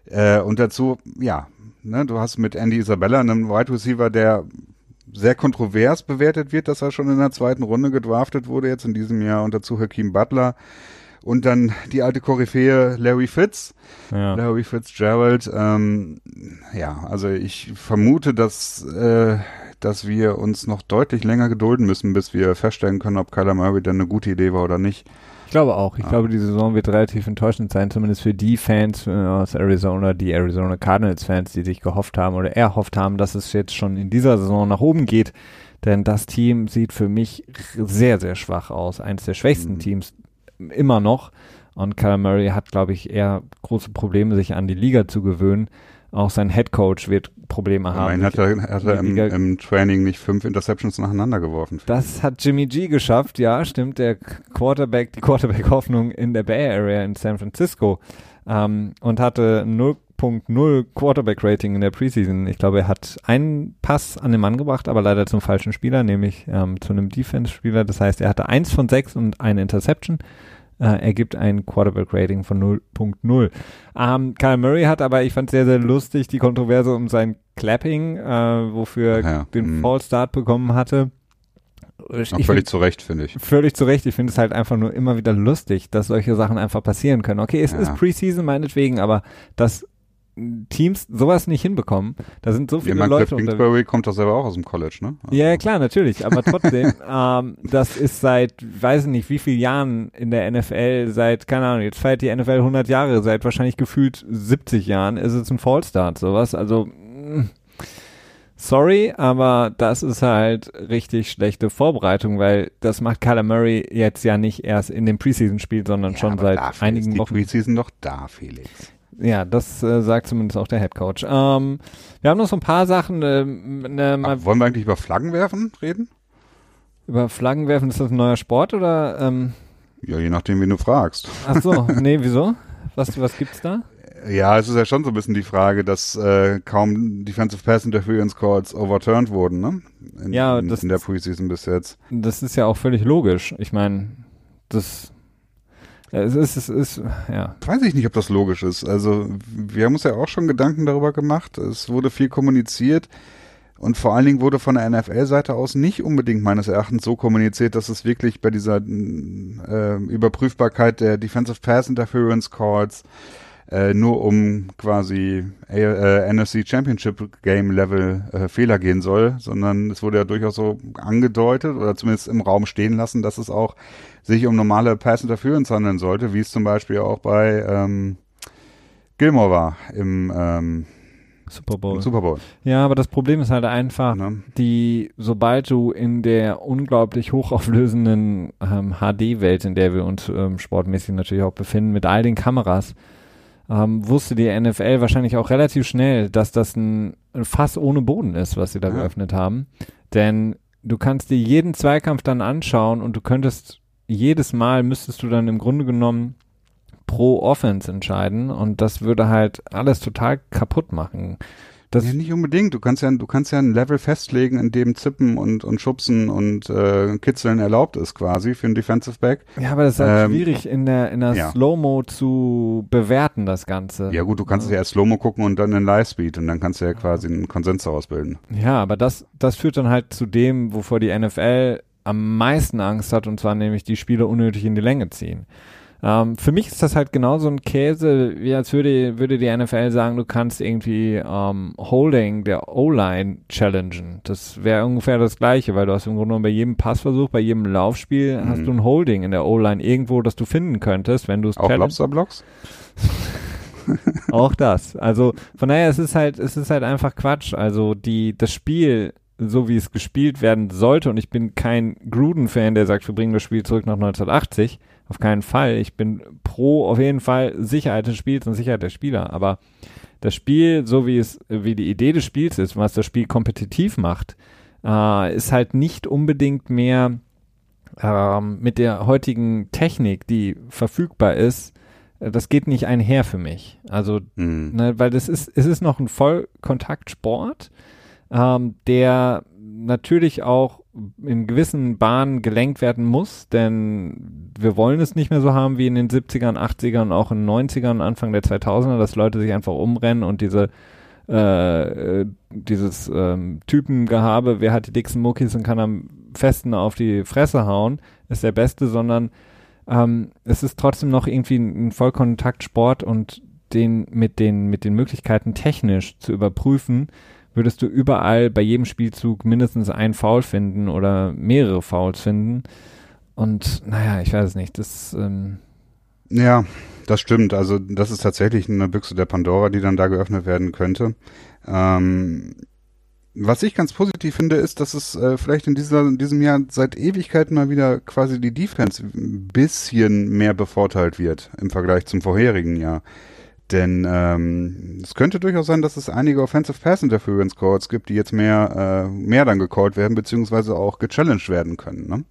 Äh, und dazu, ja, ne, du hast mit Andy Isabella einen Wide Receiver, der sehr kontrovers bewertet wird, dass er schon in der zweiten Runde gedraftet wurde jetzt in diesem Jahr und dazu Hakeem Butler und dann die alte Koryphäe Larry Fitz, ja. Larry Fitzgerald. Ähm, ja, also ich vermute, dass, äh, dass wir uns noch deutlich länger gedulden müssen, bis wir feststellen können, ob Kyler Murray denn eine gute Idee war oder nicht. Ich glaube auch. Ich ja. glaube, die Saison wird relativ enttäuschend sein, zumindest für die Fans äh, aus Arizona, die Arizona Cardinals-Fans, die sich gehofft haben oder erhofft haben, dass es jetzt schon in dieser Saison nach oben geht. Denn das Team sieht für mich sehr, sehr schwach aus. Eines der schwächsten mhm. Teams immer noch. Und Kyler Murray hat, glaube ich, eher große Probleme, sich an die Liga zu gewöhnen. Auch sein Head Coach wird Probleme haben. Nein, hat er, hat er im, im, Training nicht fünf Interceptions nacheinander geworfen. Das hat Jimmy G geschafft, ja, stimmt. Der Quarterback, die Quarterback-Hoffnung in der Bay Area in San Francisco ähm, und hatte 0.0 Quarterback-Rating in der Preseason. Ich glaube, er hat einen Pass an den Mann gebracht, aber leider zum falschen Spieler, nämlich ähm, zu einem Defense-Spieler. Das heißt, er hatte eins von sechs und eine Interception äh, ergibt ein Quarterback-Rating von 0.0. Ähm, Kyle Murray hat aber, ich fand sehr, sehr lustig, die Kontroverse um sein Clapping, äh, wofür er ja, den mhm. Start bekommen hatte. Ich völlig zu Recht, finde ich. Völlig zu Recht. Ich finde es halt einfach nur immer wieder lustig, dass solche Sachen einfach passieren können. Okay, es ja. ist Preseason meinetwegen, aber das Teams sowas nicht hinbekommen. Da sind so viele ja, Leute Kingsbury kommt doch selber auch aus dem College, ne? Also ja, klar, natürlich. Aber trotzdem, ähm, das ist seit, weiß ich nicht, wie vielen Jahren in der NFL, seit, keine Ahnung, jetzt feiert die NFL 100 Jahre, seit wahrscheinlich gefühlt 70 Jahren ist es ein Fallstart, sowas. Also, mm, sorry, aber das ist halt richtig schlechte Vorbereitung, weil das macht Kyler Murray jetzt ja nicht erst in dem Preseason-Spiel, sondern ja, schon seit einigen Wochen. Die Preseason doch da, Felix. Ja, das äh, sagt zumindest auch der Head Coach. Ähm, wir haben noch so ein paar Sachen. Äh, ne, Ach, wollen wir eigentlich über Flaggenwerfen reden? Über Flaggenwerfen ist das ein neuer Sport oder? Ähm? Ja, je nachdem, wen du fragst. Ach so, nee, wieso? Was, was gibt's da? Ja, es ist ja schon so ein bisschen die Frage, dass äh, kaum Defensive Pass Interference Calls overturned wurden, ne? In, ja, das, in der Preseason bis jetzt. Das ist ja auch völlig logisch. Ich meine, das es ist, es ist, ja. Weiß ich nicht, ob das logisch ist. Also, wir haben uns ja auch schon Gedanken darüber gemacht. Es wurde viel kommuniziert. Und vor allen Dingen wurde von der NFL-Seite aus nicht unbedingt meines Erachtens so kommuniziert, dass es wirklich bei dieser äh, Überprüfbarkeit der Defensive Pass Interference Calls äh, nur um quasi äh, NFC Championship Game Level äh, Fehler gehen soll, sondern es wurde ja durchaus so angedeutet oder zumindest im Raum stehen lassen, dass es auch sich um normale Pass Interference handeln sollte, wie es zum Beispiel auch bei ähm, Gilmore war im ähm, Super Bowl. Super Bowl. Ja, aber das Problem ist halt einfach, ja. die, sobald du in der unglaublich hochauflösenden ähm, HD-Welt, in der wir uns ähm, sportmäßig natürlich auch befinden, mit all den Kameras, ähm, wusste die NFL wahrscheinlich auch relativ schnell, dass das ein, ein Fass ohne Boden ist, was sie da ja. geöffnet haben. Denn du kannst dir jeden Zweikampf dann anschauen und du könntest jedes Mal müsstest du dann im Grunde genommen pro Offense entscheiden und das würde halt alles total kaputt machen. Das ja, nicht unbedingt. Du kannst ja, du kannst ja ein Level festlegen, in dem Zippen und, und Schubsen und äh, Kitzeln erlaubt ist, quasi für einen Defensive Back. Ja, aber das ist halt ähm, schwierig in der, in der ja. Slow-Mo zu bewerten, das Ganze. Ja, gut, du kannst ja. es ja erst Slow-Mo gucken und dann in Live-Speed und dann kannst du ja quasi einen Konsens daraus bilden. Ja, aber das, das führt dann halt zu dem, wovor die NFL am meisten Angst hat, und zwar nämlich die Spiele unnötig in die Länge ziehen. Ähm, für mich ist das halt genauso ein Käse, wie als würde, würde die NFL sagen, du kannst irgendwie ähm, Holding der O-Line challengen. Das wäre ungefähr das Gleiche, weil du hast im Grunde genommen bei jedem Passversuch, bei jedem Laufspiel mhm. hast du ein Holding in der O-Line irgendwo, das du finden könntest, wenn du es Auch Lobster-Blocks? Auch das. Also von daher, es ist halt, es ist halt einfach Quatsch. Also die, das Spiel so wie es gespielt werden sollte. Und ich bin kein Gruden-Fan, der sagt, wir bringen das Spiel zurück nach 1980. Auf keinen Fall. Ich bin pro auf jeden Fall Sicherheit des Spiels und Sicherheit der Spieler. Aber das Spiel, so wie es, wie die Idee des Spiels ist, was das Spiel kompetitiv macht, äh, ist halt nicht unbedingt mehr ähm, mit der heutigen Technik, die verfügbar ist, äh, das geht nicht einher für mich. Also, mhm. ne, weil das ist, es ist noch ein Vollkontaktsport, ähm, der natürlich auch in gewissen Bahnen gelenkt werden muss, denn wir wollen es nicht mehr so haben wie in den 70ern, 80ern, auch in den 90ern, Anfang der 2000er, dass Leute sich einfach umrennen und diese äh, dieses ähm, Typengehabe, wer hat die dicksten Muckis und kann am festen auf die Fresse hauen, ist der Beste, sondern ähm, es ist trotzdem noch irgendwie ein, ein Vollkontaktsport und den mit den mit den Möglichkeiten technisch zu überprüfen, würdest du überall bei jedem Spielzug mindestens einen Foul finden oder mehrere Fouls finden. Und naja, ich weiß es nicht. Das ähm ja, das stimmt. Also das ist tatsächlich eine Büchse der Pandora, die dann da geöffnet werden könnte. Ähm, was ich ganz positiv finde, ist, dass es äh, vielleicht in, dieser, in diesem Jahr seit Ewigkeiten mal wieder quasi die Defense ein bisschen mehr bevorteilt wird im Vergleich zum vorherigen Jahr. Denn ähm, es könnte durchaus sein, dass es einige Offensive Pass Interference Calls gibt, die jetzt mehr, äh, mehr dann gecallt werden, beziehungsweise auch gechallenged werden können. Ne?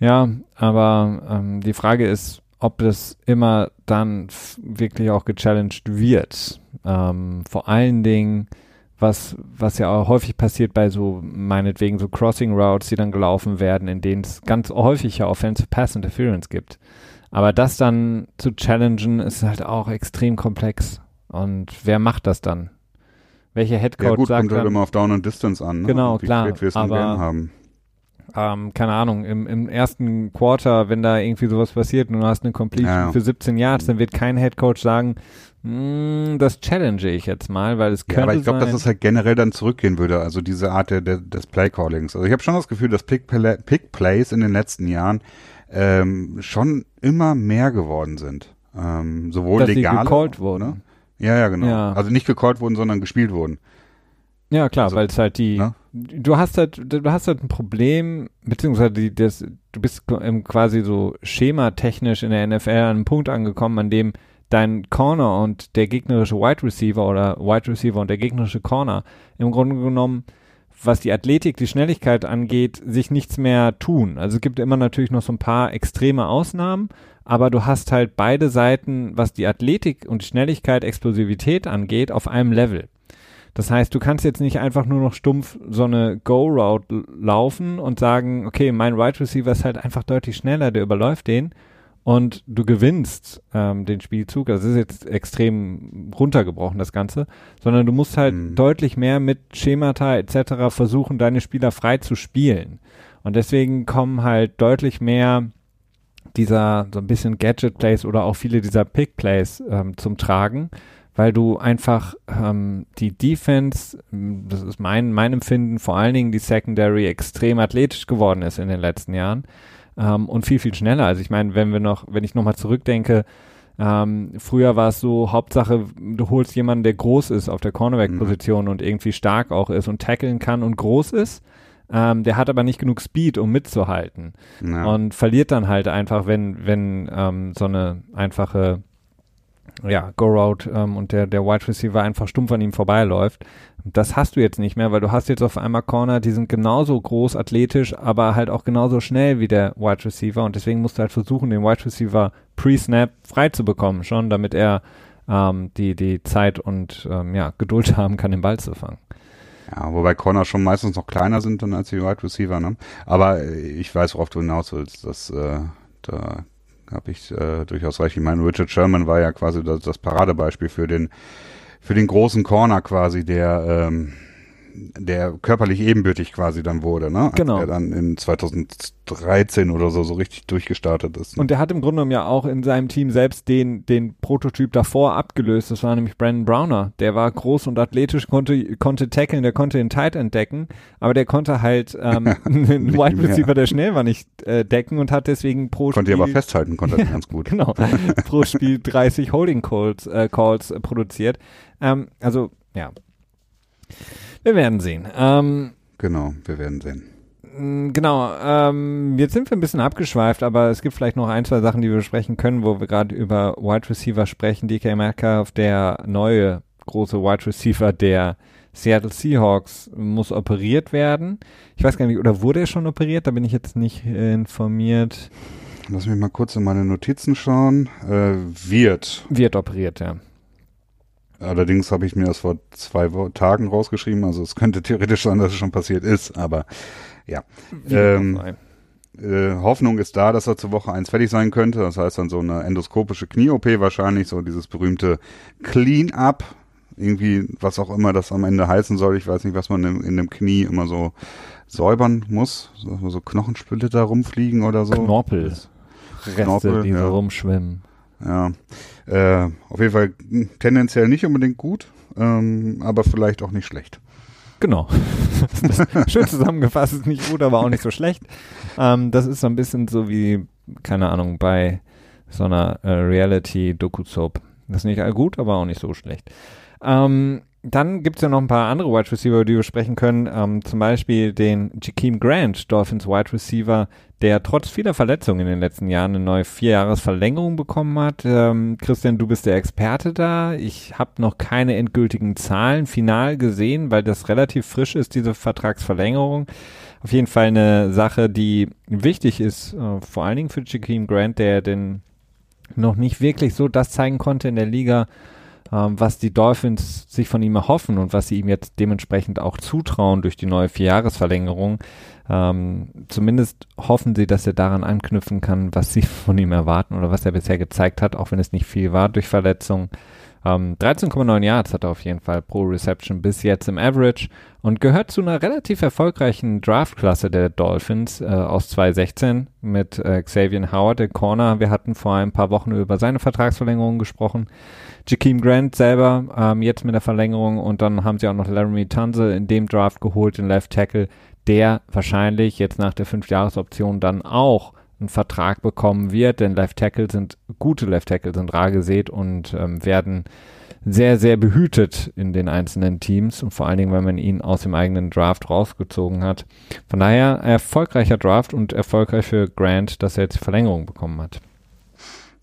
Ja, aber ähm, die Frage ist, ob das immer dann wirklich auch gechallenged wird. Ähm, vor allen Dingen, was, was ja auch häufig passiert bei so, meinetwegen so Crossing Routes, die dann gelaufen werden, in denen es ganz häufig ja Offensive Pass Interference gibt. Aber das dann zu challengen, ist halt auch extrem komplex. Und wer macht das dann? Welcher Headcoach ja, gut, sagt kommt halt immer auf Down and Distance an. Ne? Genau, klar. aber, ähm, keine Ahnung, im, im ersten Quarter, wenn da irgendwie sowas passiert und du hast eine Completion ja. für 17 Yards, dann wird kein Headcoach sagen, hm, das challenge ich jetzt mal, weil es könnte ja, aber ich glaube, dass es halt generell dann zurückgehen würde, also diese Art der, der, des Playcallings. Also ich habe schon das Gefühl, dass Pick, Pick Plays in den letzten Jahren ähm, schon immer mehr geworden sind. Ähm, sowohl Dass legal. gecallt wurden. Ne? Ja, ja, genau. Ja. Also nicht gecallt wurden, sondern gespielt wurden. Ja, klar, also, weil es halt die, ne? du hast halt, du hast halt ein Problem, beziehungsweise die, das, du bist quasi so schematechnisch in der NFL an einem Punkt angekommen, an dem dein Corner und der gegnerische Wide Receiver oder Wide Receiver und der gegnerische Corner im Grunde genommen was die Athletik, die Schnelligkeit angeht, sich nichts mehr tun. Also es gibt immer natürlich noch so ein paar extreme Ausnahmen, aber du hast halt beide Seiten, was die Athletik und Schnelligkeit, Explosivität angeht, auf einem Level. Das heißt, du kannst jetzt nicht einfach nur noch stumpf so eine Go-Route laufen und sagen, okay, mein Wide Receiver ist halt einfach deutlich schneller, der überläuft den und du gewinnst ähm, den Spielzug, das ist jetzt extrem runtergebrochen, das Ganze, sondern du musst halt mhm. deutlich mehr mit Schemata etc. versuchen, deine Spieler frei zu spielen. Und deswegen kommen halt deutlich mehr dieser so ein bisschen Gadget-Plays oder auch viele dieser Pick-Plays ähm, zum Tragen, weil du einfach ähm, die Defense, das ist mein, mein Empfinden, vor allen Dingen die Secondary extrem athletisch geworden ist in den letzten Jahren ähm, und viel, viel schneller. Also ich meine, wenn wir noch, wenn ich nochmal zurückdenke, ähm, früher war es so, Hauptsache, du holst jemanden, der groß ist auf der Cornerback-Position mhm. und irgendwie stark auch ist und tackeln kann und groß ist. Ähm, der hat aber nicht genug Speed, um mitzuhalten. Ja. Und verliert dann halt einfach, wenn, wenn ähm, so eine einfache ja, Go-Route ähm, und der, der Wide Receiver einfach stumpf an ihm vorbeiläuft. Das hast du jetzt nicht mehr, weil du hast jetzt auf einmal Corner, die sind genauso groß, athletisch, aber halt auch genauso schnell wie der Wide Receiver und deswegen musst du halt versuchen, den Wide Receiver pre-Snap frei zu bekommen, schon, damit er ähm, die, die Zeit und ähm, ja, Geduld haben kann, den Ball zu fangen. Ja, wobei Corner schon meistens noch kleiner sind dann als die Wide Receiver, ne? Aber ich weiß, worauf du hinaus willst, dass äh, da habe ich äh, durchaus recht. Ich meine, Richard Sherman war ja quasi das, das Paradebeispiel für den für den großen Corner quasi, der ähm, der körperlich ebenbürtig quasi dann wurde, ne? Genau. Der dann in 2013 oder so so richtig durchgestartet ist. Ne? Und der hat im Grunde genommen ja auch in seinem Team selbst den, den Prototyp davor abgelöst. Das war nämlich Brandon Browner. Der war groß und athletisch, konnte, konnte tackeln, der konnte den Tight entdecken, aber der konnte halt ähm, einen Wide Receiver, der schnell war, nicht äh, decken und hat deswegen pro konnte Spiel... Konnte aber festhalten, konnte er ganz gut. Genau. pro Spiel 30 Holding Calls, äh, Calls produziert. Ähm, also, ja. Wir werden sehen. Ähm, Genau, wir werden sehen. Mm, genau, ähm, jetzt sind wir ein bisschen abgeschweift, aber es gibt vielleicht noch ein, zwei Sachen, die wir besprechen können, wo wir gerade über Wide Receiver sprechen. DK Metcalf, der neue große Wide Receiver der Seattle Seahawks, muss operiert werden. Ich weiß gar nicht, oder wurde er schon operiert? Da bin ich jetzt nicht äh, informiert. Lass mich mal kurz in meine Notizen schauen. Äh, wird. Wird operiert, ja. Allerdings habe ich mir das vor zwei Tagen rausgeschrieben, also es könnte theoretisch sein, dass es schon passiert ist, aber ja. Ähm, äh, Hoffnung ist da, dass er zur Woche eins fertig sein könnte. Das heißt dann so eine endoskopische Knie-OP wahrscheinlich, so dieses berühmte Clean-Up. Irgendwie, was auch immer das am Ende heißen soll. Ich weiß nicht, was man in, in dem Knie immer so säubern muss. So, so Knochensplitter rumfliegen oder so. Knorpel. Reste, Knorpel, die ja. so rumschwimmen. Ja, äh, auf jeden Fall tendenziell nicht unbedingt gut, ähm, aber vielleicht auch nicht schlecht. Genau. Schön zusammengefasst, ist nicht gut, aber auch nicht so schlecht. Ähm, das ist so ein bisschen so wie, keine Ahnung, bei so einer äh, Reality-Doku-Soap. Das ist nicht all gut, aber auch nicht so schlecht. Ähm, dann gibt es ja noch ein paar andere Wide Receiver, die wir sprechen können. Ähm, zum Beispiel den Jakeem Grant, Dolphins Wide Receiver, der trotz vieler Verletzungen in den letzten Jahren eine neue Vierjahresverlängerung bekommen hat. Ähm, Christian, du bist der Experte da. Ich habe noch keine endgültigen Zahlen final gesehen, weil das relativ frisch ist, diese Vertragsverlängerung. Auf jeden Fall eine Sache, die wichtig ist, äh, vor allen Dingen für Jakeem Grant, der denn noch nicht wirklich so das zeigen konnte in der Liga, ähm, was die Dolphins sich von ihm erhoffen und was sie ihm jetzt dementsprechend auch zutrauen durch die neue Vierjahresverlängerung. Ähm, zumindest hoffen sie, dass er daran anknüpfen kann, was sie von ihm erwarten oder was er bisher gezeigt hat, auch wenn es nicht viel war durch Verletzungen. Ähm, 13,9 Yards hat er auf jeden Fall pro Reception bis jetzt im Average und gehört zu einer relativ erfolgreichen Draftklasse der Dolphins äh, aus 2016 mit äh, Xavier Howard, der Corner. Wir hatten vor ein paar Wochen über seine Vertragsverlängerung gesprochen. Jakeem Grant selber ähm, jetzt mit der Verlängerung und dann haben sie auch noch Laramie Tunzel in dem Draft geholt, den Left Tackle, der wahrscheinlich jetzt nach der Fünfjahresoption dann auch einen Vertrag bekommen wird, denn Left Tackle sind, gute Left Tackle sind rar gesät und ähm, werden sehr, sehr behütet in den einzelnen Teams und vor allen Dingen, weil man ihn aus dem eigenen Draft rausgezogen hat. Von daher erfolgreicher Draft und erfolgreich für Grant, dass er jetzt Verlängerung bekommen hat.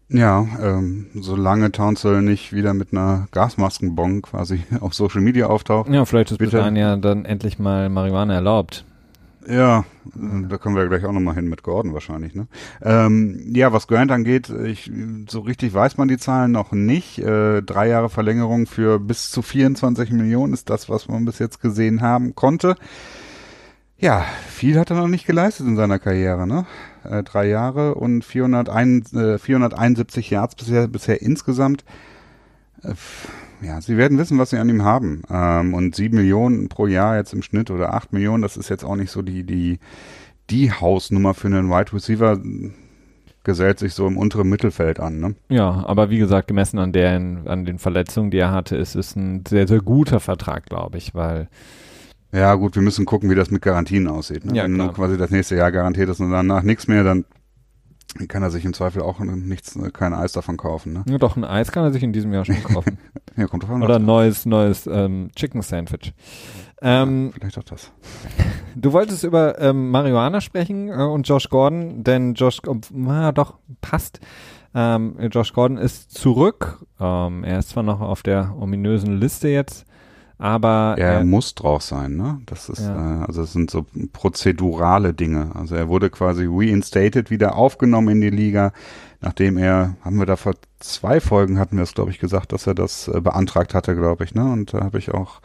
Ja, ähm, solange Townsend nicht wieder mit einer Gasmaskenbon quasi auf Social Media auftaucht. Ja, vielleicht ist bis dahin ja dann endlich mal Marihuana erlaubt. Ja, da kommen wir gleich auch nochmal hin mit Gordon wahrscheinlich. Ne? Ähm, ja, was Grant angeht, ich, so richtig weiß man die Zahlen noch nicht. Äh, drei Jahre Verlängerung für bis zu 24 Millionen ist das, was man bis jetzt gesehen haben konnte. Ja, viel hat er noch nicht geleistet in seiner Karriere. Ne? Äh, drei Jahre und 401, äh, 471 Yards bisher, bisher insgesamt. Äh, ja, sie werden wissen, was sie an ihm haben. Ähm, und sieben Millionen pro Jahr jetzt im Schnitt oder acht Millionen, das ist jetzt auch nicht so die, die, die Hausnummer für einen Wide Receiver. Gesellt sich so im unteren Mittelfeld an, ne? Ja, aber wie gesagt, gemessen an der, an den Verletzungen, die er hatte, ist es ein sehr, sehr guter Vertrag, glaube ich, weil ja, gut, wir müssen gucken, wie das mit Garantien aussieht. Ne? Ja, Wenn klar. quasi das nächste Jahr garantiert ist und danach nichts mehr, dann kann er sich im Zweifel auch nichts, kein Eis davon kaufen. Ne? Ja, doch, ein Eis kann er sich in diesem Jahr schon kaufen. ja, kommt drauf an. Oder ein neues, neues ähm, Chicken Sandwich. Ähm, ja, vielleicht auch das. Du wolltest über ähm, Marihuana sprechen äh, und Josh Gordon, denn Josh, na doch, passt. Ähm, Josh Gordon ist zurück. Ähm, er ist zwar noch auf der ominösen Liste jetzt, aber er äh, muss drauf sein, ne? Das ist ja. äh, also es sind so prozedurale Dinge. Also er wurde quasi reinstated, wieder aufgenommen in die Liga, nachdem er, haben wir da vor zwei Folgen hatten wir es, glaube ich, gesagt, dass er das äh, beantragt hatte, glaube ich, ne? Und da habe ich auch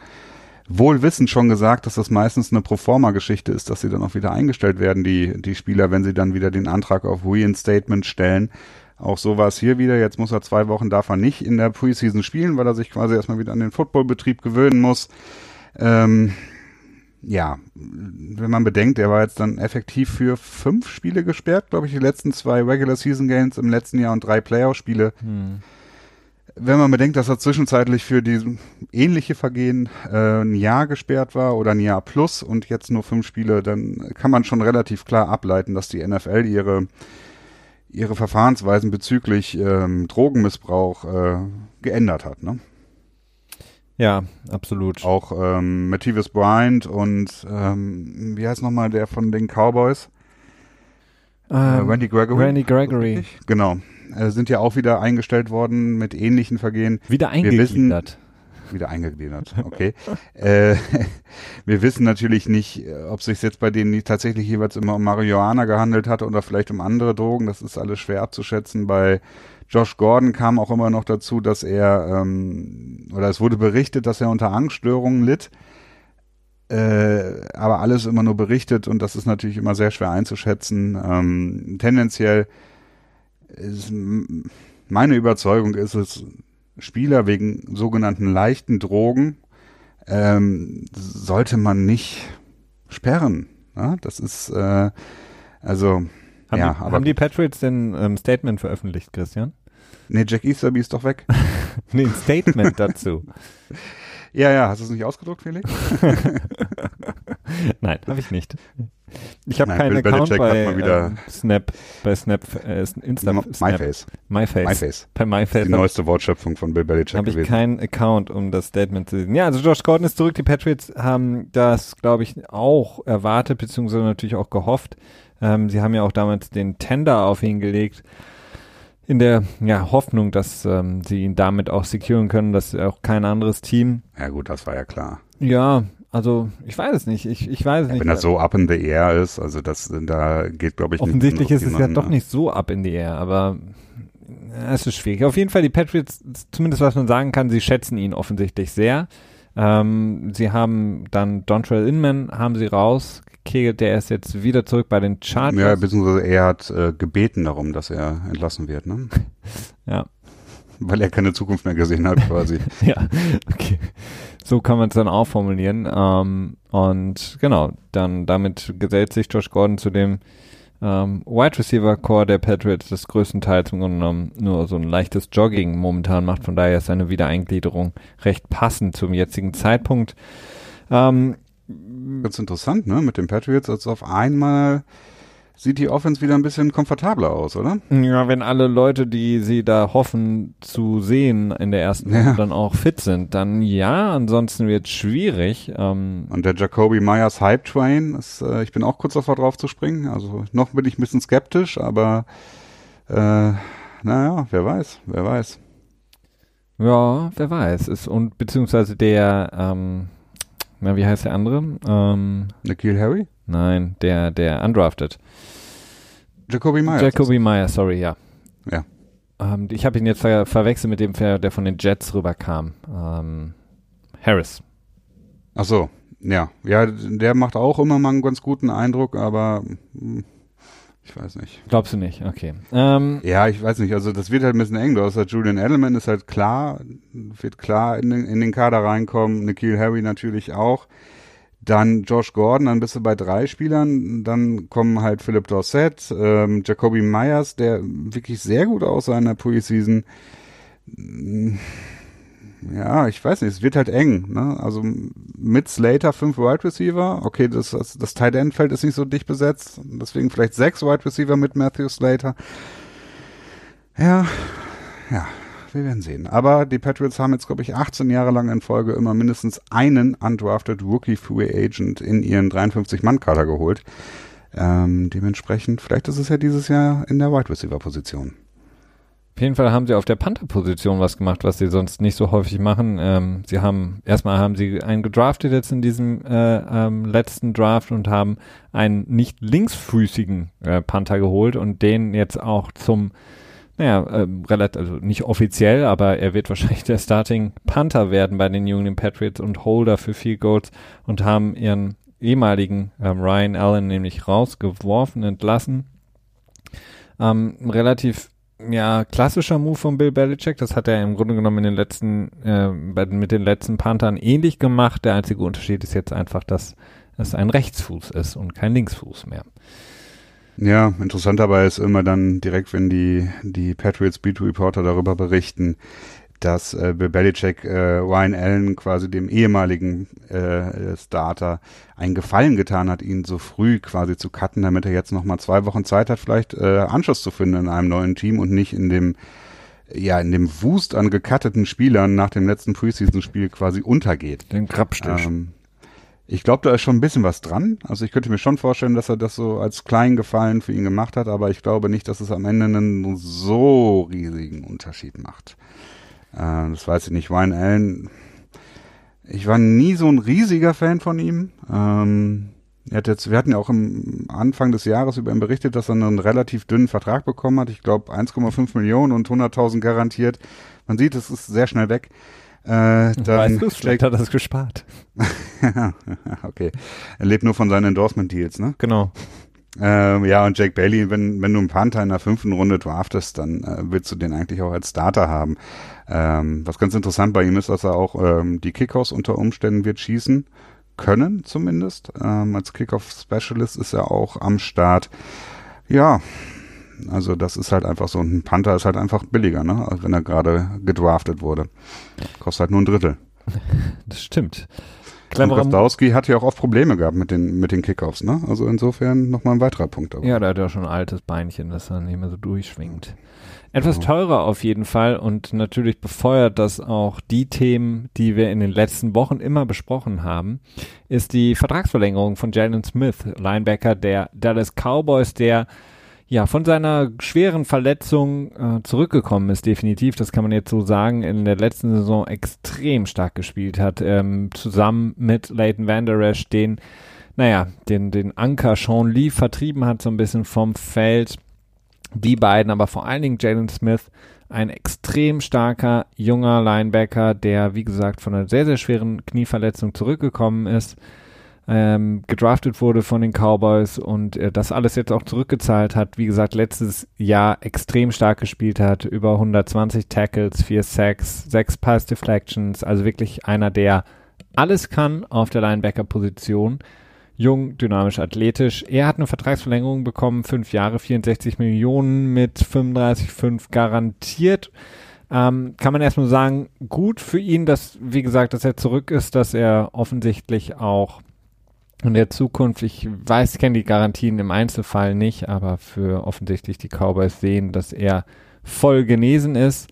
wohlwissend schon gesagt, dass das meistens eine Proforma-Geschichte ist, dass sie dann auch wieder eingestellt werden, die, die Spieler, wenn sie dann wieder den Antrag auf Reinstatement stellen. Auch so war es hier wieder. Jetzt muss er zwei Wochen, darf er nicht in der Preseason spielen, weil er sich quasi erstmal wieder an den Footballbetrieb gewöhnen muss. Ähm, ja, wenn man bedenkt, er war jetzt dann effektiv für fünf Spiele gesperrt, glaube ich, die letzten zwei Regular Season Games im letzten Jahr und drei Playoff-Spiele. Hm. Wenn man bedenkt, dass er zwischenzeitlich für die ähnliche Vergehen äh, ein Jahr gesperrt war oder ein Jahr plus und jetzt nur fünf Spiele, dann kann man schon relativ klar ableiten, dass die NFL ihre ihre Verfahrensweisen bezüglich ähm, Drogenmissbrauch äh, geändert hat. Ne? Ja, absolut. Auch ähm, Matthias Bryant und ähm, wie heißt nochmal der von den Cowboys? Ähm, äh, Randy Gregory. Randy Gregory. Genau. Äh, sind ja auch wieder eingestellt worden mit ähnlichen Vergehen. Wieder Wir wissen- eingegliedert. Wieder eingegliedert, okay. äh, wir wissen natürlich nicht, äh, ob es sich jetzt bei denen tatsächlich jeweils immer um Marihuana gehandelt hat oder vielleicht um andere Drogen. Das ist alles schwer abzuschätzen. Bei Josh Gordon kam auch immer noch dazu, dass er, ähm, oder es wurde berichtet, dass er unter Angststörungen litt. Äh, aber alles immer nur berichtet und das ist natürlich immer sehr schwer einzuschätzen. Ähm, tendenziell ist meine Überzeugung ist es, Spieler wegen sogenannten leichten Drogen ähm, sollte man nicht sperren. Ja? Das ist äh, also Haben, ja, die, aber haben die Patriots denn ähm, Statement veröffentlicht, Christian? nee, Jack Easterby ist doch weg. Nee, ein Statement dazu. Ja, ja, hast du es nicht ausgedruckt, Felix? Nein, habe ich nicht. Ich habe keinen Bill Account bei wieder- ähm, Snap, bei Snap, äh, Insta, Snap, MyFace. MyFace. MyFace. Bei Die MyFace habe neueste Wortschöpfung von Bill Belichick hab ich gewesen. keinen Account, um das Statement zu sehen. Ja, also Josh Gordon ist zurück. Die Patriots haben das, glaube ich, auch erwartet, beziehungsweise natürlich auch gehofft. Ähm, sie haben ja auch damals den Tender auf ihn gelegt, in der ja, Hoffnung, dass ähm, sie ihn damit auch securen können, dass auch kein anderes Team. ja gut, das war ja klar. Ja, also ich weiß es nicht. Ich, ich weiß es nicht. Wenn das so up in the air ist, also das da geht, glaube ich, nicht Offensichtlich nur ist es ja doch nicht so up in the air, aber ja, es ist schwierig. Auf jeden Fall die Patriots, zumindest was man sagen kann, sie schätzen ihn offensichtlich sehr. Ähm, sie haben dann Dontrell Inman haben sie rausgekegelt, der ist jetzt wieder zurück bei den Ja, Chargers. beziehungsweise er hat äh, gebeten darum, dass er entlassen wird, ne? Ja, Weil er keine Zukunft mehr gesehen hat, quasi. ja, okay. So kann man es dann auch formulieren. Ähm, und genau, dann damit gesellt sich Josh Gordon zu dem ähm, Wide Receiver Core der Patriots, das größtenteils im Grunde genommen nur so ein leichtes Jogging momentan macht. Von daher ist seine Wiedereingliederung recht passend zum jetzigen Zeitpunkt. Ähm, Ganz interessant, ne? Mit den Patriots, als auf einmal sieht die Offense wieder ein bisschen komfortabler aus, oder? ja, wenn alle Leute, die sie da hoffen zu sehen in der ersten Ja. Runde, dann auch fit sind, dann ja, ansonsten wird es schwierig. Ähm, Und der Jacoby Myers Hype Train, ist, äh, ich bin auch kurz davor drauf zu springen. Also noch bin ich ein bisschen skeptisch, aber äh, naja, wer weiß, wer weiß. Ja, wer weiß. Ist, und beziehungsweise der, ähm, na, wie heißt der andere? Ähm, Nikhil Harry? Nein, der, der undrafted. Jacoby Myers. Jacoby Meyer, sorry, ja. Ja. Ähm, ich habe ihn jetzt ver verwechselt mit dem, der der von den Jets rüberkam. Ähm, Harris. Ach so, ja. Ja, der macht auch immer mal einen ganz guten Eindruck, aber hm, ich weiß nicht. Glaubst du nicht? Okay. Ähm, Ja, ich weiß nicht. Also das wird halt ein bisschen eng. Du hast halt Julian Edelman ist halt klar, wird klar in den, in den Kader reinkommen. Nikhil Harry natürlich auch. Dann Josh Gordon, dann bist du bei drei Spielern. Dann kommen halt Philip Dorsett, ähm, Jacoby Myers, der wirklich sehr gut aussah in der Preseason. Ja, ich weiß nicht, es wird halt eng. Ne? Also mit Slater fünf Wide Receiver. Okay, das, das, das Tight End Feld ist nicht so dicht besetzt. Deswegen vielleicht sechs Wide Receiver mit Matthew Slater. Ja, ja, wir werden sehen. Aber die Patriots haben jetzt, glaube ich, 18 Jahre lang in Folge immer mindestens einen undrafted Rookie Free Agent in ihren 53-Mann-Kader geholt. Ähm, dementsprechend, vielleicht ist es ja dieses Jahr in der Wide Receiver Position. Auf jeden Fall haben sie auf der Panther-Position was gemacht, was sie sonst nicht so häufig machen. Ähm, sie haben, erstmal haben sie einen gedraftet jetzt in diesem äh, ähm, letzten Draft und haben einen nicht linksfüßigen äh, Panther geholt und den jetzt auch zum, naja, ähm, relativ, also nicht offiziell, aber er wird wahrscheinlich der Starting Panther werden bei den Union Patriots und Holder für Field Goals und haben ihren ehemaligen ähm, Ryan Allen nämlich rausgeworfen, entlassen. Ähm, relativ ja, klassischer Move von Bill Belichick. Das hat er im Grunde genommen in den letzten, äh, bei, mit den letzten Panthern ähnlich gemacht. Der einzige Unterschied ist jetzt einfach, dass es ein Rechtsfuß ist und kein Linksfuß mehr. Ja, interessant dabei ist immer dann direkt, wenn die, die Patriots Beat Reporter darüber berichten, dass äh, Bill Belichick äh, Ryan Allen quasi dem ehemaligen äh, Starter einen Gefallen getan hat, ihn so früh quasi zu cutten, damit er jetzt nochmal zwei Wochen Zeit hat, vielleicht äh, Anschluss zu finden in einem neuen Team und nicht in dem ja in dem Wust an gecutteten Spielern nach dem letzten Preseason-Spiel quasi untergeht. Den Krabstich. Ähm, ich glaube, da ist schon ein bisschen was dran. Also ich könnte mir schon vorstellen, dass er das so als kleinen Gefallen für ihn gemacht hat, aber ich glaube nicht, dass es am Ende einen so riesigen Unterschied macht. Äh, das weiß ich nicht. Ryan Allen, ich war nie so ein riesiger Fan von ihm. Ähm, hat jetzt, wir hatten ja auch am Anfang des Jahres über ihn berichtet, dass er einen relativ dünnen Vertrag bekommen hat. Ich glaube 1,5 Millionen und 100.000 garantiert. Man sieht, es ist sehr schnell weg. Äh, dann weißt du, vielleicht hat er das gespart. okay. Er lebt nur von seinen Endorsement-Deals, ne? Genau. Ähm, ja, und Jake Bailey, wenn, wenn du einen Panther in der fünften Runde draftest, dann äh, willst du den eigentlich auch als Starter haben. Ähm, was ganz interessant bei ihm ist, dass er auch ähm, die Kickoffs unter Umständen wird schießen können, zumindest. Ähm, als Kickoff-Specialist ist er auch am Start. Ja, also das ist halt einfach so, ein Panther ist halt einfach billiger, ne? Als wenn er gerade gedraftet wurde. Kostet halt nur ein Drittel. Das stimmt. Cleverer und Gostowski hat ja auch oft Probleme gehabt mit den, mit den Kickoffs, ne? Also insofern nochmal ein weiterer Punkt. Aber. Ja, da hat er schon ein altes Beinchen, das dann nicht mehr so durchschwingt. Etwas teurer auf jeden Fall und natürlich befeuert das auch die Themen, die wir in den letzten Wochen immer besprochen haben, ist die Vertragsverlängerung von Jalen Smith, Linebacker der Dallas Cowboys, der ja, von seiner schweren Verletzung äh, zurückgekommen ist, definitiv. Das kann man jetzt so sagen. In der letzten Saison extrem stark gespielt hat, ähm, zusammen mit Leighton Vander Esch, den, naja, den, den Anker Sean Lee vertrieben hat, so ein bisschen vom Feld. Die beiden, aber vor allen Dingen Jalen Smith, ein extrem starker junger Linebacker, der, wie gesagt, von einer sehr, sehr schweren Knieverletzung zurückgekommen ist ähm, gedraftet wurde von den Cowboys und äh, das alles jetzt auch zurückgezahlt hat. Wie gesagt, letztes Jahr extrem stark gespielt hat, über 120 Tackles, 4 Sacks, 6 Pass Deflections, also wirklich einer, der alles kann auf der Linebacker-Position. Jung, dynamisch, athletisch. Er hat eine Vertragsverlängerung bekommen, 5 Jahre, 64 Millionen mit 35,5 garantiert. Ähm, kann man erstmal sagen, gut für ihn, dass, wie gesagt, dass er zurück ist, dass er offensichtlich auch in der Zukunft, ich weiß, ich kenne die Garantien im Einzelfall nicht, aber für offensichtlich die Cowboys sehen, dass er voll genesen ist.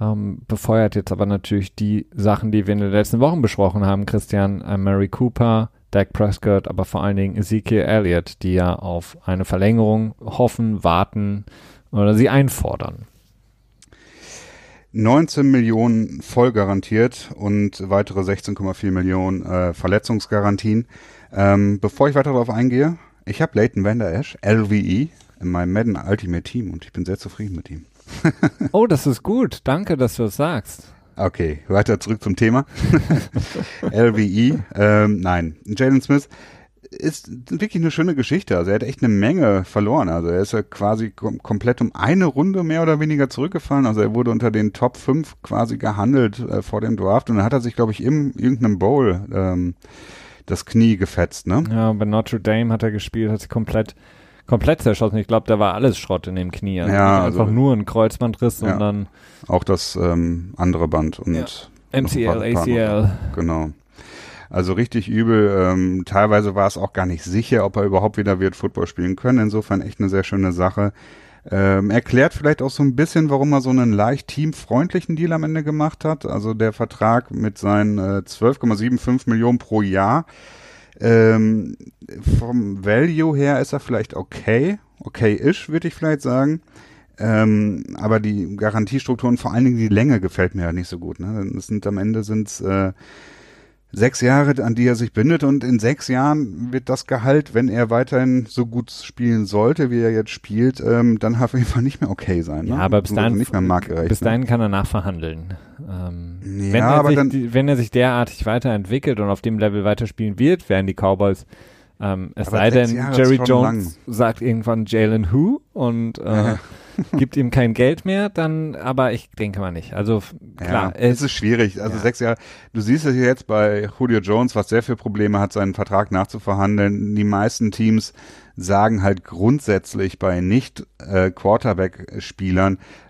Ähm, befeuert jetzt aber natürlich die Sachen, die wir in den letzten Wochen besprochen haben, Christian, äh, Mary Cooper, Dak Prescott, aber vor allen Dingen Ezekiel Elliott, die ja auf eine Verlängerung hoffen, warten oder sie einfordern. 19 Millionen voll garantiert und weitere 16,4 Millionen äh, Verletzungsgarantien. Ähm, bevor ich weiter darauf eingehe, ich habe Leighton Vander Esch, LVE, in meinem Madden Ultimate Team und ich bin sehr zufrieden mit ihm. oh, das ist gut. Danke, dass du es sagst. Okay, weiter zurück zum Thema. LVE, ähm, nein, Jalen Smith ist wirklich eine schöne Geschichte. Also er hat echt eine Menge verloren. Also er ist ja quasi kom komplett um eine Runde mehr oder weniger zurückgefallen. Also er wurde unter den Top 5 quasi gehandelt äh, vor dem Draft und dann hat er sich, glaube ich, im irgendeinem Bowl ähm, das Knie gefetzt, ne? Ja, bei Notre Dame hat er gespielt, hat sich komplett komplett zerschossen. Ich glaube, da war alles Schrott in dem Knie. Also ja, also, einfach nur ein Kreuzbandriss, ja, sondern auch das ähm, andere Band und ja. MCL, ACL. Genau. Also richtig übel. Ähm, teilweise war es auch gar nicht sicher, ob er überhaupt wieder wird Football spielen können. Insofern echt eine sehr schöne Sache. Ähm, erklärt vielleicht auch so ein bisschen, warum er so einen leicht teamfreundlichen Deal am Ende gemacht hat. Also der Vertrag mit seinen äh, 12,75 Millionen pro Jahr. Ähm, vom Value her ist er vielleicht okay, okay-ish, würde ich vielleicht sagen. Ähm, aber die Garantiestrukturen, vor allen Dingen die Länge gefällt mir ja nicht so gut. Ne? Das sind am Ende sind äh, sechs Jahre, an die er sich bindet und in sechs Jahren wird das Gehalt, wenn er weiterhin so gut spielen sollte, wie er jetzt spielt, ähm, dann auf jeden Fall nicht mehr okay sein. Ne? Ja, aber bis dahin, nicht mehr marktgerecht, bis ne? dahin kann er nachverhandeln. Ähm, ja, wenn, er aber sich, dann, wenn er sich derartig weiterentwickelt und auf dem Level weiterspielen wird, werden die Cowboys ähm, es sei denn, Jerry Jones lang. sagt irgendwann Jalen Who und äh, gibt ihm kein Geld mehr, dann, aber ich denke mal nicht. Also klar. Ja, es ist schwierig. Also ja. sechs Jahre. Du siehst es jetzt bei Julio Jones, was sehr viele Probleme hat, seinen Vertrag nachzuverhandeln. Die meisten Teams sagen halt grundsätzlich bei nicht äh,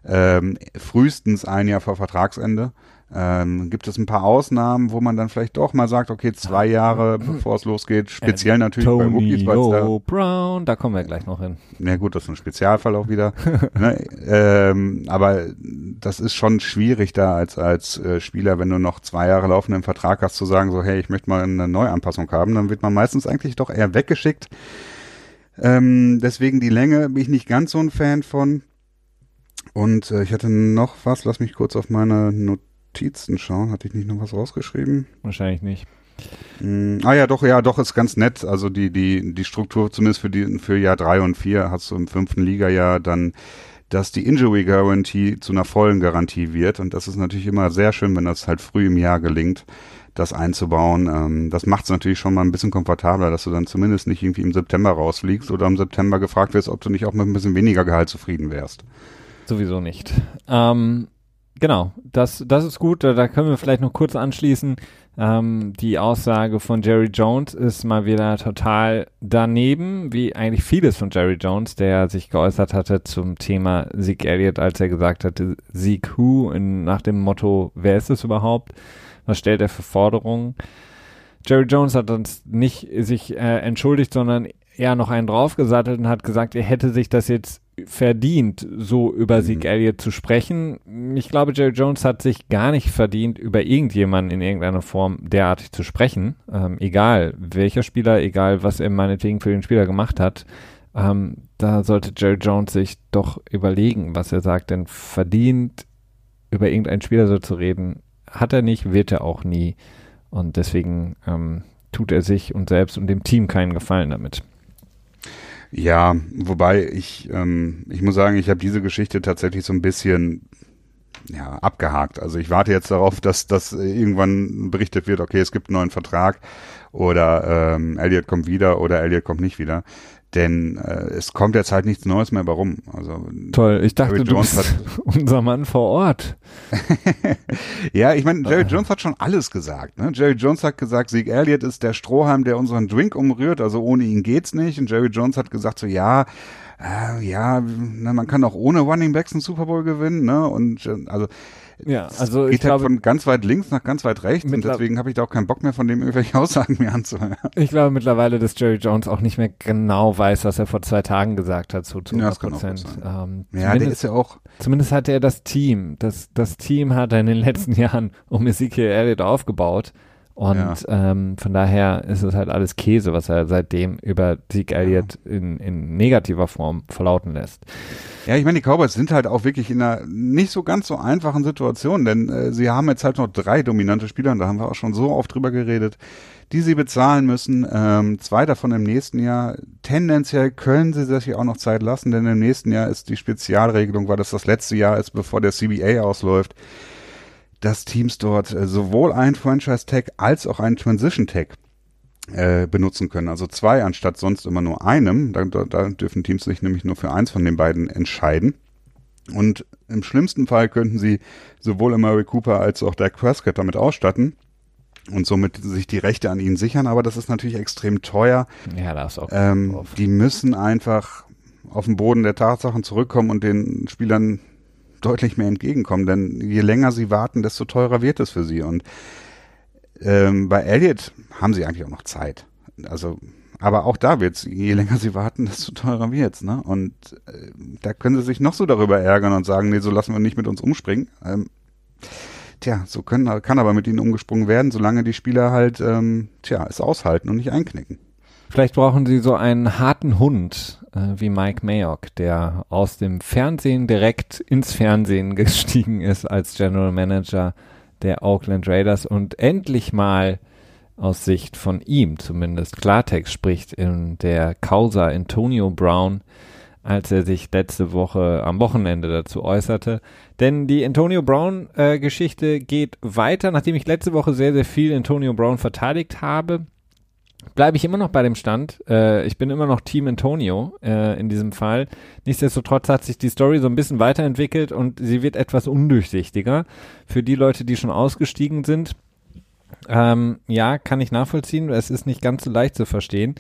ähm, frühestens ein Jahr vor Vertragsende. Ähm, gibt es ein paar Ausnahmen, wo man dann vielleicht doch mal sagt, okay, zwei Jahre bevor es losgeht, speziell natürlich Tony bei Rookies. Da, Brown, da kommen wir gleich noch hin. Na gut, das ist ein Spezialfall auch wieder. ne? ähm, aber das ist schon schwierig da als, als äh, Spieler, wenn du noch zwei Jahre laufenden Vertrag hast, zu sagen, so, hey, ich möchte mal eine Neuanpassung haben, dann wird man meistens eigentlich doch eher weggeschickt. Ähm, deswegen die Länge bin ich nicht ganz so ein Fan von. Und äh, ich hatte noch was, lass mich kurz auf meine Notizen schauen. Hatte ich nicht noch was rausgeschrieben? Wahrscheinlich nicht. Mm, ah ja, doch, ja, doch, ist ganz nett. Also die, die, die Struktur zumindest für die, für Jahr drei und vier hast du im fünften Liga-Jahr dann, dass die Injury Guarantee zu einer vollen Garantie wird. Und das ist natürlich immer sehr schön, wenn das halt früh im Jahr gelingt, das einzubauen. Ähm, das macht es natürlich schon mal ein bisschen komfortabler, dass du dann zumindest nicht irgendwie im September rausfliegst oder im September gefragt wirst, ob du nicht auch mit ein bisschen weniger Gehalt zufrieden wärst. Sowieso nicht. Ähm, genau, das, das ist gut. Da können wir vielleicht noch kurz anschließen. Ähm, die Aussage von Jerry Jones ist mal wieder total daneben, wie eigentlich vieles von Jerry Jones, der sich geäußert hatte zum Thema Sieg Elliott, als er gesagt hatte, Sieg Who, in, nach dem Motto, wer ist es überhaupt? Was stellt er für Forderungen? Jerry Jones hat uns nicht sich äh, entschuldigt, sondern eher noch einen draufgesattelt und hat gesagt, er hätte sich das jetzt verdient, so über mhm. Zeke Elliott zu sprechen. Ich glaube, Jerry Jones hat sich gar nicht verdient, über irgendjemanden in irgendeiner Form derartig zu sprechen. Ähm, egal welcher Spieler, egal was er meinetwegen für den Spieler gemacht hat. Ähm, da sollte Jerry Jones sich doch überlegen, was er sagt, denn verdient, über irgendeinen Spieler so zu reden, hat er nicht, wird er auch nie. Und deswegen ähm, tut er sich und selbst und dem Team keinen Gefallen damit. Ja, wobei ich, ähm, ich muss sagen, ich habe diese Geschichte tatsächlich so ein bisschen ja, abgehakt. Also ich warte jetzt darauf, dass, dass irgendwann berichtet wird, okay, es gibt einen neuen Vertrag oder ähm, Elliot kommt wieder oder Elliot kommt nicht wieder. Denn äh, es kommt jetzt halt nichts Neues mehr warum. Also Toll, ich dachte, Jerry du Jones bist unser Mann vor Ort. ja, ich meine, Jerry ah. Jones hat schon alles gesagt. Ne? Jerry Jones hat gesagt, Sieg Elliott ist der Strohhalm, der unseren Drink umrührt, also ohne ihn geht's nicht. Und Jerry Jones hat gesagt so, ja, äh, ja, na, man kann auch ohne Running Backs einen Super Bowl gewinnen, ne? Und äh, also ja, also geht ich halt glaube, von ganz weit links nach ganz weit rechts und deswegen habe ich da auch keinen Bock mehr von dem irgendwelche Aussagen mehr anzuhören. Ich glaube mittlerweile, dass Jerry Jones auch nicht mehr genau weiß, was er vor zwei Tagen gesagt hat, so zu 100 Prozent. Ja, ähm, ja der ist ja auch. Zumindest hat er das Team, das, das Team hat er in den letzten Jahren um Ezekiel Elliott aufgebaut und ja. ähm, von daher ist es halt alles Käse, was er seitdem über Zeke Elliott ja. in, in negativer Form verlauten lässt. Ja, ich meine, die Cowboys sind halt auch wirklich in einer nicht so ganz so einfachen Situation, denn äh, sie haben jetzt halt noch drei dominante Spieler, und da haben wir auch schon so oft drüber geredet, die sie bezahlen müssen. Ähm, zwei davon im nächsten Jahr. Tendenziell können sie sich ja auch noch Zeit lassen, denn im nächsten Jahr ist die Spezialregelung, weil das das letzte Jahr ist, bevor der CBA ausläuft dass Teams dort äh, sowohl ein Franchise-Tag als auch einen Transition-Tag äh, benutzen können. Also zwei anstatt sonst immer nur einem. Da, da, dürfen Teams sich nämlich nur für eins von den beiden entscheiden. Und im schlimmsten Fall könnten sie sowohl Murray Cooper als auch Dak Prescott damit ausstatten und somit sich die Rechte an ihnen sichern. Aber das ist natürlich extrem teuer. Ja, das auch. Ähm, die müssen einfach auf den Boden der Tatsachen zurückkommen und den Spielern deutlich mehr entgegenkommen, denn je länger sie warten, desto teurer wird es für sie. Und ähm, bei Elliot haben sie eigentlich auch noch Zeit. Also, aber auch da wird's, je länger sie warten, desto teurer wird's, ne? Und äh, da können sie sich noch so darüber ärgern und sagen, nee, so lassen wir nicht mit uns umspringen. Ähm, tja, so können, kann aber mit ihnen umgesprungen werden, solange die Spieler halt, ähm, tja, es aushalten und nicht einknicken. Vielleicht brauchen sie so einen harten Hund äh, wie Mike Mayock, der aus dem Fernsehen direkt ins Fernsehen gestiegen ist als General Manager der Oakland Raiders und endlich mal aus Sicht von ihm zumindest Klartext spricht in der Causa Antonio Brown, als er sich letzte Woche am Wochenende dazu äußerte. Denn die Antonio Brown äh, geht weiter, nachdem ich letzte Woche sehr, sehr viel Antonio Brown verteidigt habe bleibe ich immer noch bei dem Stand. Äh, ich bin immer noch Team Antonio äh, in diesem Fall. Nichtsdestotrotz hat sich die Story so ein bisschen weiterentwickelt und sie wird etwas undurchsichtiger für die Leute, die schon ausgestiegen sind. Ähm, ja, kann ich nachvollziehen. Es ist nicht ganz so leicht zu verstehen.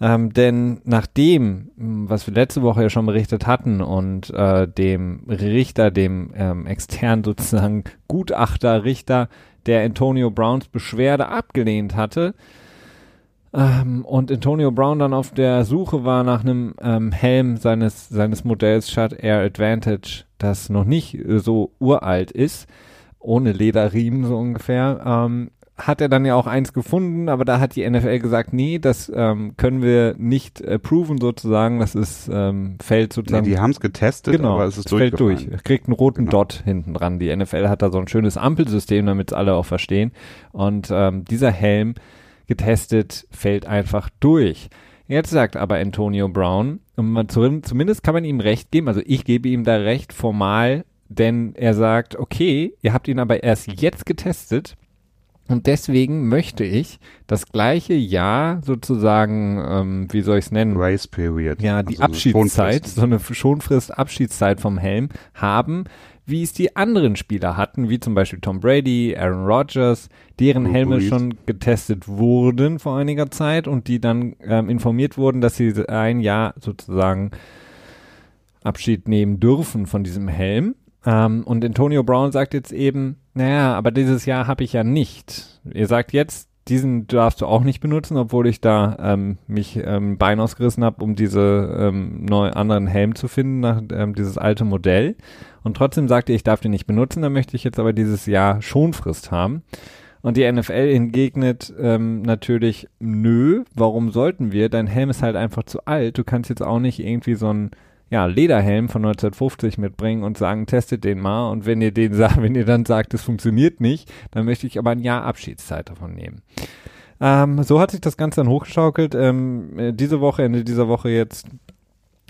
Ähm, denn nach dem, was wir letzte Woche ja schon berichtet hatten und äh, dem Richter, dem ähm, externen sozusagen Gutachter, Richter, der Antonio Browns Beschwerde abgelehnt hatte, Ähm, und Antonio Brown dann auf der Suche war nach einem ähm, Helm seines, seines Modells Shut Air Advantage, das noch nicht äh, so uralt ist, ohne Lederriemen so ungefähr, ähm, hat er dann ja auch eins gefunden, aber da hat die NFL gesagt, nee, das ähm, können wir nicht approven sozusagen, das ist ähm, fällt sozusagen. Nee, die haben es getestet, genau, aber es ist es fällt durch. Kriegt einen roten Genau. Dot hinten dran. Die NFL hat da so ein schönes Ampelsystem, damit es alle auch verstehen. Und ähm, dieser Helm getestet fällt einfach durch. Jetzt sagt aber Antonio Brown, zumindest kann man ihm recht geben, also ich gebe ihm da recht formal, denn er sagt, okay, ihr habt ihn aber erst jetzt getestet und deswegen möchte ich das gleiche Jahr sozusagen, ähm, wie soll ich es nennen? Grace Period. ja, die Also Abschiedszeit, so eine Schonfrist Abschiedszeit vom Helm haben, wie es die anderen Spieler hatten, wie zum Beispiel Tom Brady, Aaron Rodgers, deren Drew Helme Brees. schon getestet wurden vor einiger Zeit und die dann ähm, informiert wurden, dass sie ein Jahr sozusagen Abschied nehmen dürfen von diesem Helm. Ähm, und Antonio Brown sagt jetzt eben, naja, aber dieses Jahr habe ich ja nicht. Ihr sagt jetzt, diesen darfst du auch nicht benutzen, obwohl ich da ähm, mich ähm, Bein ausgerissen habe, um diese ähm, neuen anderen Helm zu finden, nach ähm, dieses alte Modell. Und trotzdem sagte er, ich darf den nicht benutzen, dann möchte ich jetzt aber dieses Jahr Schonfrist haben. Und die NFL entgegnet ähm, natürlich, nö, warum sollten wir? Dein Helm ist halt einfach zu alt. Du kannst jetzt auch nicht irgendwie so ein ja, Lederhelm von 1950 mitbringen und sagen, testet den mal. Und wenn ihr den sagt, wenn ihr dann sagt, es funktioniert nicht, dann möchte ich aber ein Jahr Abschiedszeit davon nehmen. Ähm, so hat sich das Ganze dann hochgeschaukelt. Ähm, äh, diese Woche, Ende dieser Woche jetzt,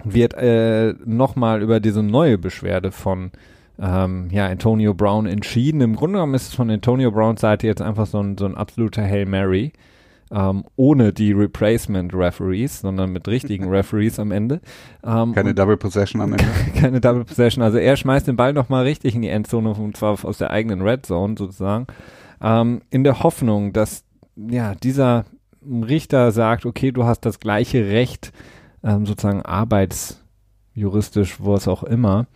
wird äh, nochmal über diese neue Beschwerde von ähm, ja, Antonio Brown entschieden. Im Grunde genommen ist es von Antonio Browns Seite jetzt einfach so ein, so ein absoluter Hail Mary. Ähm, ohne die Replacement Referees, sondern mit richtigen Referees am Ende. Ähm, Keine Double Possession am Ende. keine Double Possession. Also er schmeißt den Ball nochmal richtig in die Endzone und zwar aus der eigenen Red Zone sozusagen. Ähm, in der Hoffnung, dass ja dieser Richter sagt, okay, du hast das gleiche Recht, ähm, sozusagen arbeitsjuristisch, wo es auch immer,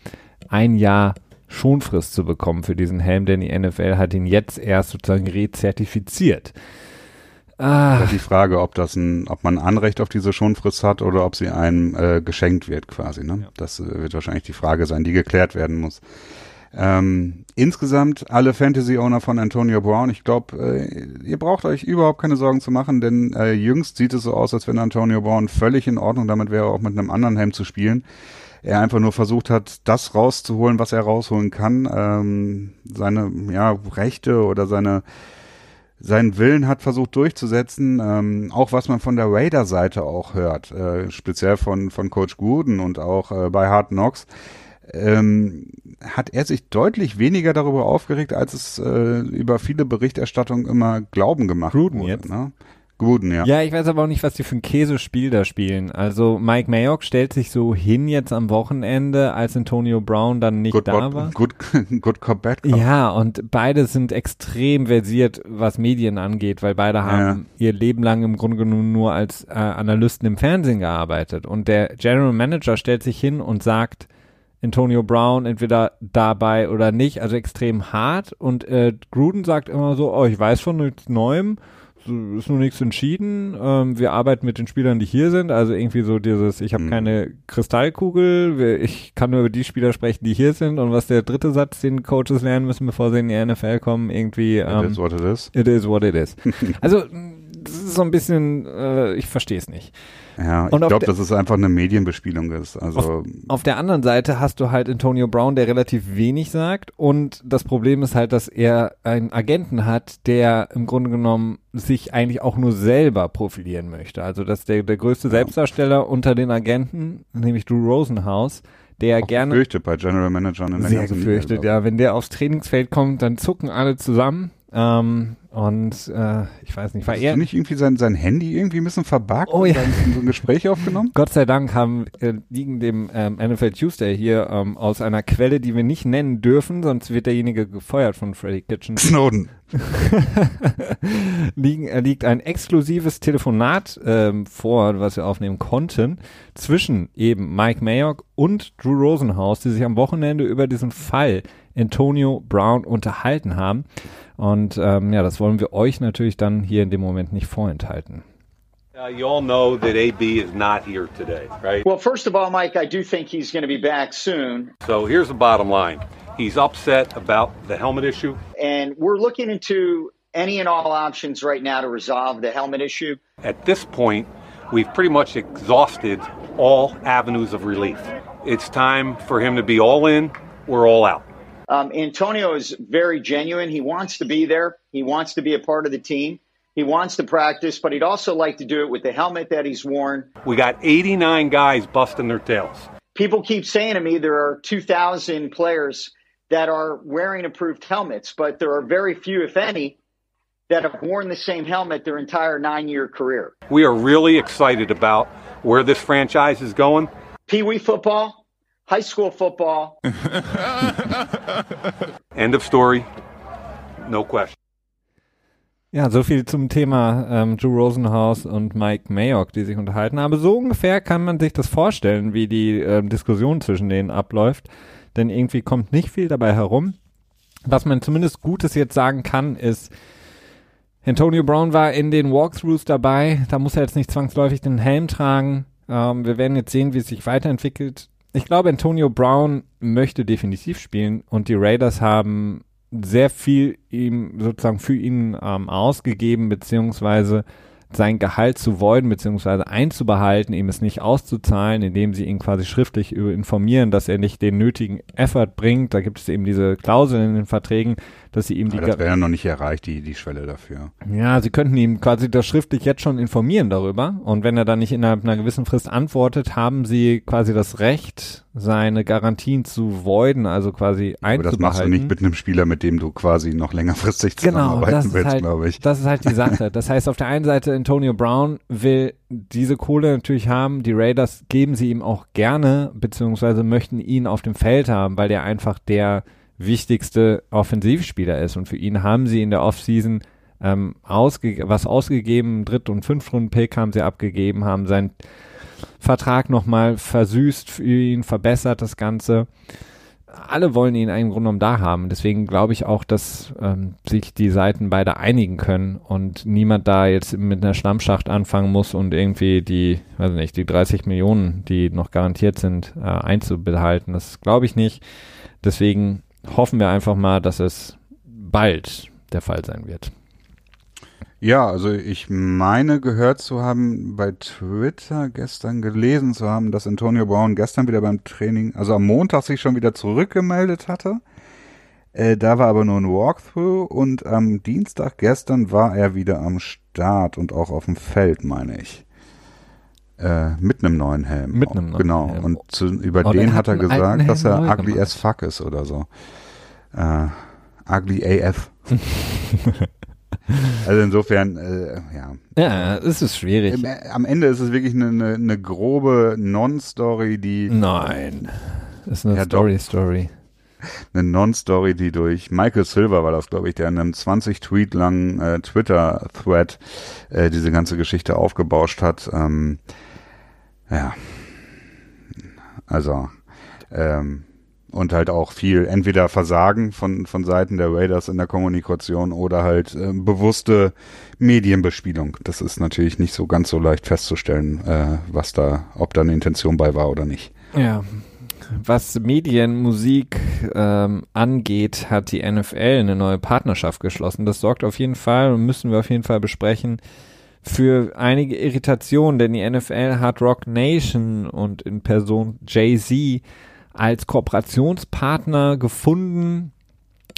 ein Jahr Schonfrist zu bekommen für diesen Helm, denn die NFL hat ihn jetzt erst sozusagen rezertifiziert. Ah, Die Frage, ob das ein, ob man ein Anrecht auf diese Schonfrist hat oder ob sie einem äh, geschenkt wird quasi. Ne? Ja. Das äh, wird wahrscheinlich die Frage sein, die geklärt werden muss. Ähm, insgesamt alle Fantasy-Owner von Antonio Brown, ich glaube, äh, ihr braucht euch überhaupt keine Sorgen zu machen, denn äh, jüngst sieht es so aus, als wenn Antonio Brown völlig in Ordnung damit wäre, auch mit einem anderen Helm zu spielen. Er einfach nur versucht hat, das rauszuholen, was er rausholen kann. Ähm, seine ja, Rechte oder seine seinen Willen hat versucht durchzusetzen, ähm, auch was man von der Raider-Seite auch hört, äh, speziell von, von Coach Gooden und auch äh, bei Hard Knocks, ähm, hat er sich deutlich weniger darüber aufgeregt, als es äh, über viele Berichterstattungen immer Glauben gemacht Gruden wurde. jetzt? Ne? Gruden, ja. Ja, ich weiß aber auch nicht, was die für ein Käsespiel da spielen. Also Mike Mayock stellt sich so hin jetzt am Wochenende, als Antonio Brown dann nicht Good, da war. good, good Cop, Bad Cop. Ja, und beide sind extrem versiert, was Medien angeht, weil beide haben ihr Leben lang im Grunde genommen nur als äh, Analysten im Fernsehen gearbeitet. Und der General Manager stellt sich hin und sagt, Antonio Brown entweder dabei oder nicht, also extrem hart. Und äh, Gruden sagt immer so, oh, ich weiß von nichts Neuem, ist nur nichts entschieden. Ähm, wir arbeiten mit den Spielern, die hier sind. Also irgendwie so dieses, ich habe Mhm. keine Kristallkugel, ich kann nur über die Spieler sprechen, die hier sind. Und was der dritte Satz, den Coaches lernen müssen, bevor sie in die NFL kommen, irgendwie ähm, ist what it is. It is what it is. also ist so ein bisschen, äh, ich verstehe es nicht. Ja, ich Und auf glaube, dass es einfach eine Medienbespielung ist. Also Auf der anderen Seite hast du halt Antonio Brown, der relativ wenig sagt. Und das Problem ist halt, dass er einen Agenten hat, der im Grunde genommen sich eigentlich auch nur selber profilieren möchte. Also dass der, der größte Selbstdarsteller unter den Agenten, nämlich Drew Rosenhaus, der auch gerne gefürchtet bei General Managern in sehr gefürchtet, Liga, ja. Wenn der aufs Trainingsfeld kommt, dann zucken alle zusammen. Ähm, und äh, ich weiß nicht, war Hast er. du nicht irgendwie sein, sein Handy irgendwie ein bisschen verbuggt Oh und ja. dann so ein Gespräch aufgenommen? Gott sei Dank haben äh, liegen dem ähm, NFL Tuesday hier ähm, aus einer Quelle, die wir nicht nennen dürfen, sonst wird derjenige gefeuert von Freddy Kitchen. Snowden. liegen, äh, liegt ein exklusives Telefonat ähm, vor, was wir aufnehmen konnten, zwischen eben Mike Mayock und Drew Rosenhaus, die sich am Wochenende über diesen Fall Antonio Brown unterhalten haben. Und ähm, ja, das wollen wir euch natürlich dann hier in dem Moment nicht vorenthalten. Uh, you all know that AB is not here today, right? Well, first of all, Mike, I do think he's going to be back soon. So here's the bottom line. He's upset about the helmet issue. And we're looking into any and all options right now to resolve the helmet issue. At this point, we've pretty much exhausted all avenues of relief. It's time for him to be all in or all out. Um, Antonio is very genuine. He wants to be there. He wants to be a part of the team. He wants to practice, but he'd also like to do it with the helmet that he's worn. We got 89 guys busting their tails. People keep saying to me there are 2,000 players that are wearing approved helmets, but there are very few, if any, that have worn the same helmet their entire nine year career. We are really excited about where this franchise is going. Pee Wee football, high school football. End of story. No question. Ja, so viel zum Thema ähm, Drew Rosenhaus und Mike Mayock, die sich unterhalten. Aber so ungefähr kann man sich das vorstellen, wie die ähm, Diskussion zwischen denen abläuft. Denn irgendwie kommt nicht viel dabei herum. Was man zumindest Gutes jetzt sagen kann, ist, Antonio Brown war in den Walkthroughs dabei. Da muss er jetzt nicht zwangsläufig den Helm tragen. Ähm, wir werden jetzt sehen, wie es sich weiterentwickelt. Ich glaube, Antonio Brown möchte definitiv spielen und die Raiders haben sehr viel ihm sozusagen für ihn ähm, ausgegeben, beziehungsweise sein Gehalt zu voiden beziehungsweise einzubehalten, ihm es nicht auszuzahlen, indem sie ihn quasi schriftlich informieren, dass er nicht den nötigen Effort bringt. Da gibt es eben diese Klauseln in den Verträgen, dass sie ihm die. Aber das wäre ja noch nicht erreicht, die, die Schwelle dafür. Ja, sie könnten ihm quasi das schriftlich jetzt schon informieren darüber. Und wenn er dann nicht innerhalb einer gewissen Frist antwortet, haben sie quasi das Recht, seine Garantien zu voiden, also quasi einzubehalten. Aber das machst du nicht mit einem Spieler, mit dem du quasi noch längerfristig zusammenarbeiten genau, willst, halt, glaube ich. Das ist halt die Sache. Das heißt, auf der einen Seite Antonio Brown will diese Kohle natürlich haben. Die Raiders geben sie ihm auch gerne, beziehungsweise möchten ihn auf dem Feld haben, weil er einfach der wichtigste Offensivspieler ist. Und für ihn haben sie in der Offseason ähm, ausge was ausgegeben, Dritt- und Fünftrunden-Pick haben sie abgegeben, haben seinen Vertrag nochmal versüßt für ihn, verbessert das Ganze. Alle wollen ihn im Grunde genommen da haben. Deswegen glaube ich auch, dass ähm, sich die Seiten beide einigen können und niemand da jetzt mit einer Schlammschacht anfangen muss und irgendwie die, weiß nicht, die 30 Millionen, die noch garantiert sind, äh, einzubehalten. Das glaube ich nicht. Deswegen hoffen wir einfach mal, dass es bald der Fall sein wird. Ja, also ich meine gehört zu haben, bei Twitter gestern gelesen zu haben, dass Antonio Brown gestern wieder beim Training, also am Montag sich schon wieder zurückgemeldet hatte. Äh, da war aber nur ein Walkthrough und am Dienstag gestern war er wieder am Start und auch auf dem Feld, meine ich. Äh, mit einem neuen Helm. Mit einem neuen genau. Helm. Und zu, über Oh, den hat er gesagt, dass er ugly gemacht. as fuck ist oder so. Äh, ugly AF. also insofern, äh, ja. Ja, es ist schwierig. Im, am Ende ist es wirklich eine, eine, eine grobe Non-Story, die Nein. Das ist eine Ja, Story, Story. eine Non-Story, die durch Michael Silver war das, glaube ich, der in einem 20 Tweet langen äh, Twitter-Thread äh, diese ganze Geschichte aufgebauscht hat. Ähm, ja, also ähm, und halt auch viel entweder Versagen von von Seiten der Raiders in der Kommunikation oder halt äh, bewusste Medienbespielung. Das ist natürlich nicht so ganz so leicht festzustellen, äh, was da, ob da eine Intention bei war oder nicht. Ja. Was Medienmusik ähm, angeht, hat die NFL eine neue Partnerschaft geschlossen. Das sorgt auf jeden Fall und müssen wir auf jeden Fall besprechen für einige Irritationen, denn die NFL hat Rock Nation und in Person Jay-Z als Kooperationspartner gefunden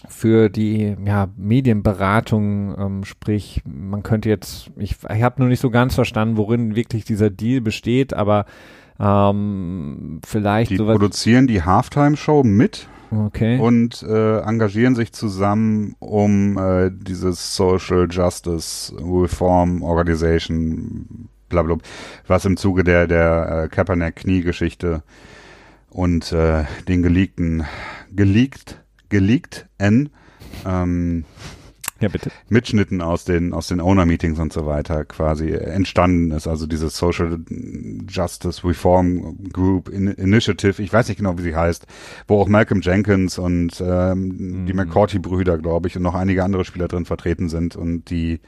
für die ja, Medienberatung, ähm, sprich, man könnte jetzt, ich, ich habe nur nicht so ganz verstanden, worin wirklich dieser Deal besteht, aber ähm, vielleicht Die sowas. produzieren die Halftime-Show mit Okay. und äh, engagieren sich zusammen, um äh, dieses Social Justice Reform Organization, blablabla, was im Zuge der, der äh, Kaepernick-Knie-Geschichte und äh, den geleakten, geleakt, geleakt N, ähm, ja, bitte. Mitschnitten aus den aus den Owner Meetings und so weiter quasi entstanden ist. Also diese Social Justice Reform Group In Initiative, ich weiß nicht genau, wie sie heißt, wo auch Malcolm Jenkins und ähm, die Mhm. McCourty Brüder, glaube ich, und noch einige andere Spieler drin vertreten sind und die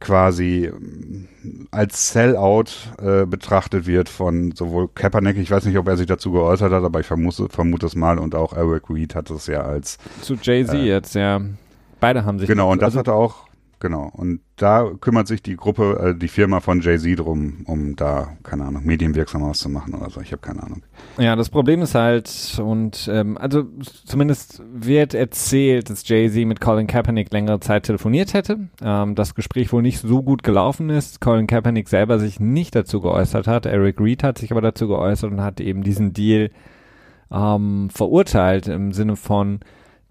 quasi ähm, als Sellout äh, betrachtet wird von sowohl Kaepernick, ich weiß nicht, ob er sich dazu geäußert hat, aber ich vermute, vermute es mal und auch Eric Reed hat es ja als zu Jay-Z äh, jetzt, ja. Beide haben sich genau und das also, hat er auch Genau. Und da kümmert sich die Gruppe, äh, die Firma von Jay-Z drum, um da, keine Ahnung, medienwirksam auszumachen oder so. Ich habe keine Ahnung. Ja, das Problem ist halt, und ähm, also zumindest wird erzählt, dass Jay-Z mit Colin Kaepernick längere Zeit telefoniert hätte. Ähm, das Gespräch wohl nicht so gut gelaufen ist. Colin Kaepernick selber sich nicht dazu geäußert hat. Eric Reed hat sich aber dazu geäußert und hat eben diesen Deal ähm, verurteilt im Sinne von,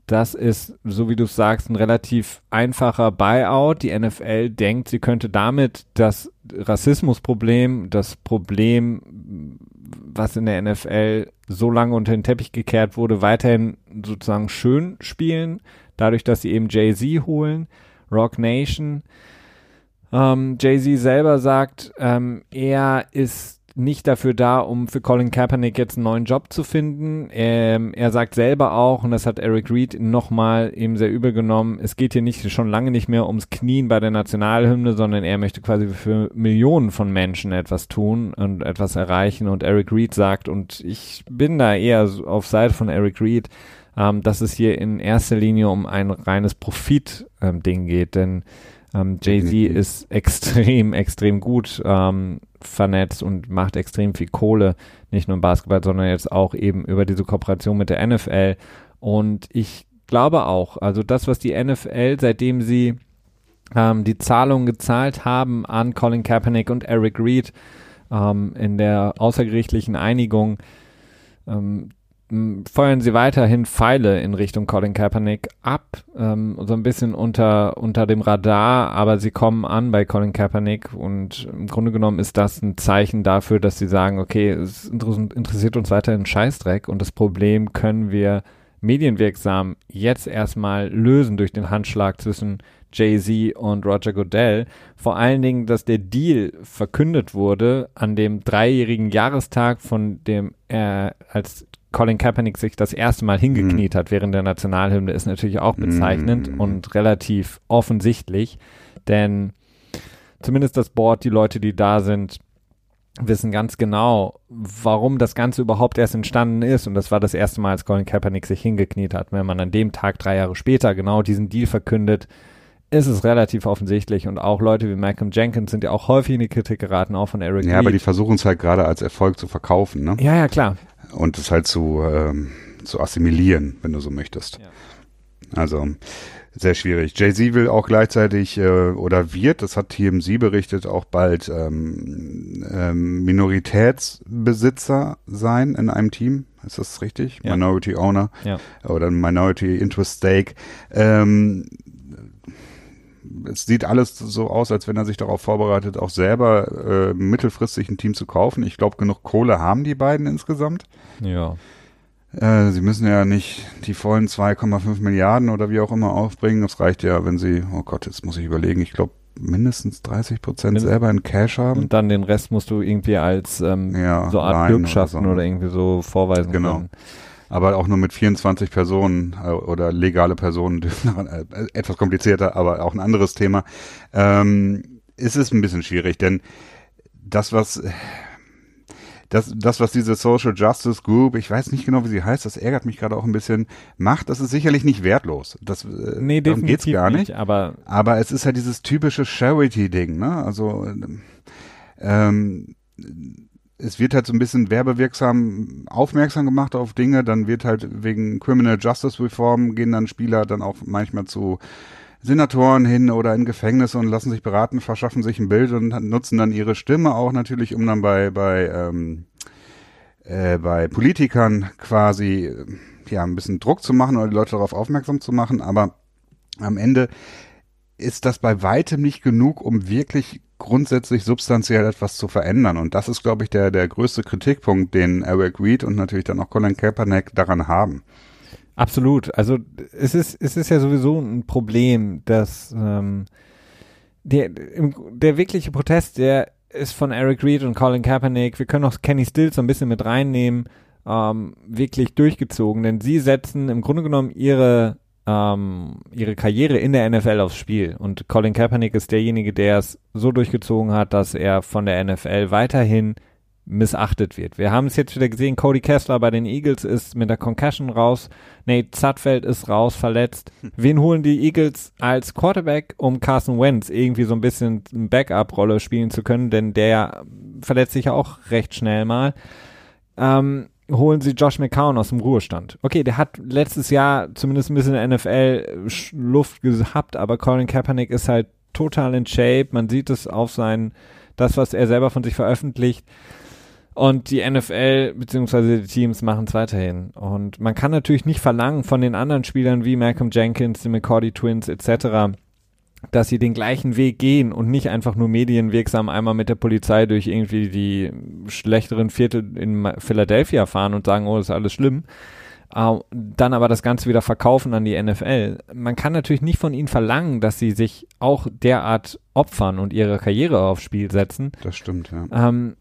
das ist, so wie du sagst, ein relativ einfacher Buyout. Die NFL denkt, sie könnte damit das Rassismusproblem, das Problem, was in der NFL so lange unter den Teppich gekehrt wurde, weiterhin sozusagen schön spielen, dadurch, dass sie eben Jay-Z holen, Rock Nation. Ähm, Jay-Z selber sagt, ähm, er ist nicht dafür da, um für Colin Kaepernick jetzt einen neuen Job zu finden. Ähm, er sagt selber auch, und das hat Eric Reed nochmal eben sehr übel genommen, es geht hier nicht schon lange nicht mehr ums Knien bei der Nationalhymne, sondern er möchte quasi für Millionen von Menschen etwas tun und etwas erreichen. Und Eric Reed sagt, und ich bin da eher auf Seite von Eric Reed, ähm, dass es hier in erster Linie um ein reines Profit-Ding ähm, geht, denn ähm, Jay-Z ist extrem, extrem gut ähm, vernetzt und macht extrem viel Kohle, nicht nur im Basketball, sondern jetzt auch eben über diese Kooperation mit der NFL. Und ich glaube auch, also das, was die NFL, seitdem sie ähm, die Zahlungen gezahlt haben an Colin Kaepernick und Eric Reed ähm, in der außergerichtlichen Einigung, ähm, feuern sie weiterhin Pfeile in Richtung Colin Kaepernick ab, ähm, so ein bisschen unter, unter dem Radar, aber sie kommen an bei Colin Kaepernick und im Grunde genommen ist das ein Zeichen dafür, dass sie sagen, okay, es interessiert uns weiterhin Scheißdreck und das Problem können wir medienwirksam jetzt erstmal lösen durch den Handschlag zwischen Jay-Z und Roger Goodell. Vor allen Dingen, dass der Deal verkündet wurde an dem dreijährigen Jahrestag von dem er als Colin Kaepernick sich das erste Mal hingekniet mhm. hat während der Nationalhymne, ist natürlich auch bezeichnend mhm. und relativ offensichtlich, denn zumindest das Board, die Leute, die da sind, wissen ganz genau, warum das Ganze überhaupt erst entstanden ist. Und das war das erste Mal, als Colin Kaepernick sich hingekniet hat. Wenn man an dem Tag, drei Jahre später, genau diesen Deal verkündet, ist es relativ offensichtlich. Und auch Leute wie Malcolm Jenkins sind ja auch häufig in die Kritik geraten, auch von Eric Ja, Reed. aber die versuchen es halt gerade als Erfolg zu verkaufen, ne? Ja, ja, klar und es halt zu, ähm, zu assimilieren, wenn du so möchtest. Ja. Also sehr schwierig. Jay-Z will auch gleichzeitig äh, oder wird, das hat TMZ berichtet, auch bald ähm, ähm, Minoritätsbesitzer sein in einem Team. Ist das richtig? Ja. Minority Owner ja. oder Minority Interest Stake. Ähm, es sieht alles so aus, als wenn er sich darauf vorbereitet, auch selber äh, mittelfristig ein Team zu kaufen. Ich glaube, genug Kohle haben die beiden insgesamt. Ja. Äh, sie müssen ja nicht die vollen 2,5 Milliarden oder wie auch immer aufbringen. Das reicht ja, wenn sie, oh Gott, jetzt muss ich überlegen, ich glaube, mindestens 30 Prozent selber in Cash haben. Und dann den Rest musst du irgendwie als ähm, ja, so Art Bürgschaften oder, so. oder, irgendwie so vorweisen genau. können aber auch nur mit 24 Personen äh, oder legale Personen äh, etwas komplizierter, aber auch ein anderes Thema. Ähm, ist es ein bisschen schwierig, denn das, was das, das, was diese Social Justice Group, ich weiß nicht genau, wie sie heißt, das ärgert mich gerade auch ein bisschen, macht, das ist sicherlich nicht wertlos. Das, äh, nee, darum geht's gar nicht. nicht. aber, aber es ist halt dieses typische Charity-Ding, ne? Also ähm, es wird halt so ein bisschen werbewirksam aufmerksam gemacht auf Dinge, dann wird halt wegen Criminal Justice Reform gehen dann Spieler dann auch manchmal zu Senatoren hin oder in Gefängnisse und lassen sich beraten, verschaffen sich ein Bild und nutzen dann ihre Stimme auch natürlich, um dann bei bei ähm, äh, bei Politikern quasi ja ein bisschen Druck zu machen oder die Leute darauf aufmerksam zu machen, aber am Ende ist das bei weitem nicht genug, um wirklich grundsätzlich substanziell etwas zu verändern. Und das ist, glaube ich, der, der größte Kritikpunkt, den Eric Reed und natürlich dann auch Colin Kaepernick daran haben. Absolut. Also es ist, es ist ja sowieso ein Problem, dass ähm, der, der wirkliche Protest, der ist von Eric Reed und Colin Kaepernick. Wir können auch Kenny Stills so ein bisschen mit reinnehmen, ähm, wirklich durchgezogen, denn sie setzen im Grunde genommen ihre ähm, ihre Karriere in der NFL aufs Spiel. Und Colin Kaepernick ist derjenige, der es so durchgezogen hat, dass er von der NFL weiterhin missachtet wird. Wir haben es jetzt wieder gesehen, Cody Kessler bei den Eagles ist mit der Concussion raus, Nate Zutfeld ist raus, verletzt. Wen holen die Eagles als Quarterback, um Carson Wentz irgendwie so ein bisschen Backup-Rolle spielen zu können, denn der verletzt sich ja auch recht schnell mal. Ähm, holen sie Josh McCown aus dem Ruhestand. Okay, der hat letztes Jahr zumindest ein bisschen NFL Luft gehabt, aber Colin Kaepernick ist halt total in Shape. Man sieht es auf sein, das, was er selber von sich veröffentlicht. Und die NFL bzw. die Teams machen es weiterhin. Und man kann natürlich nicht verlangen von den anderen Spielern wie Malcolm Jenkins, die McCordy Twins etc., dass sie den gleichen Weg gehen und nicht einfach nur medienwirksam einmal mit der Polizei durch irgendwie die schlechteren Viertel in Philadelphia fahren und sagen, oh, ist alles schlimm. Uh, dann aber das Ganze wieder verkaufen an die NFL. Man kann natürlich nicht von ihnen verlangen, dass sie sich auch derart opfern und ihre Karriere aufs Spiel setzen. Das stimmt, ja. Ähm,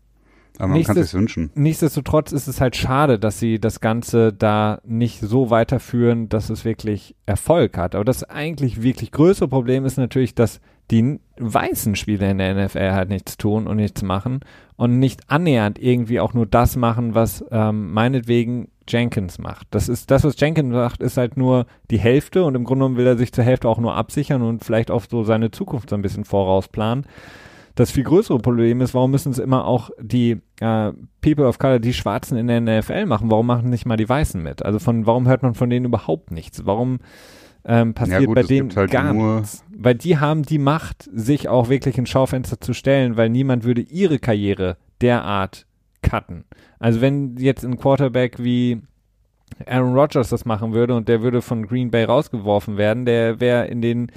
aber man kann es wünschen. Nichtsdestotrotz ist es halt schade, dass sie das Ganze da nicht so weiterführen, dass es wirklich Erfolg hat. Aber das eigentlich wirklich größere Problem ist natürlich, dass die weißen Spieler in der NFL halt nichts tun und nichts machen und nicht annähernd irgendwie auch nur das machen, was ähm, meinetwegen Jenkins macht. Das ist das, was Jenkins macht, ist halt nur die Hälfte und im Grunde genommen will er sich zur Hälfte auch nur absichern und vielleicht auch so seine Zukunft so ein bisschen vorausplanen. Das viel größere Problem ist, warum müssen es immer auch die äh, People of Color, die Schwarzen in der NFL machen? Warum machen nicht mal die Weißen mit? Also von warum hört man von denen überhaupt nichts? Warum ähm, passiert ja gut, bei denen halt gar nichts? Weil die haben die Macht, sich auch wirklich ins Schaufenster zu stellen, weil niemand würde ihre Karriere derart cutten. Also wenn jetzt ein Quarterback wie Aaron Rodgers das machen würde und der würde von Green Bay rausgeworfen werden, der wäre in den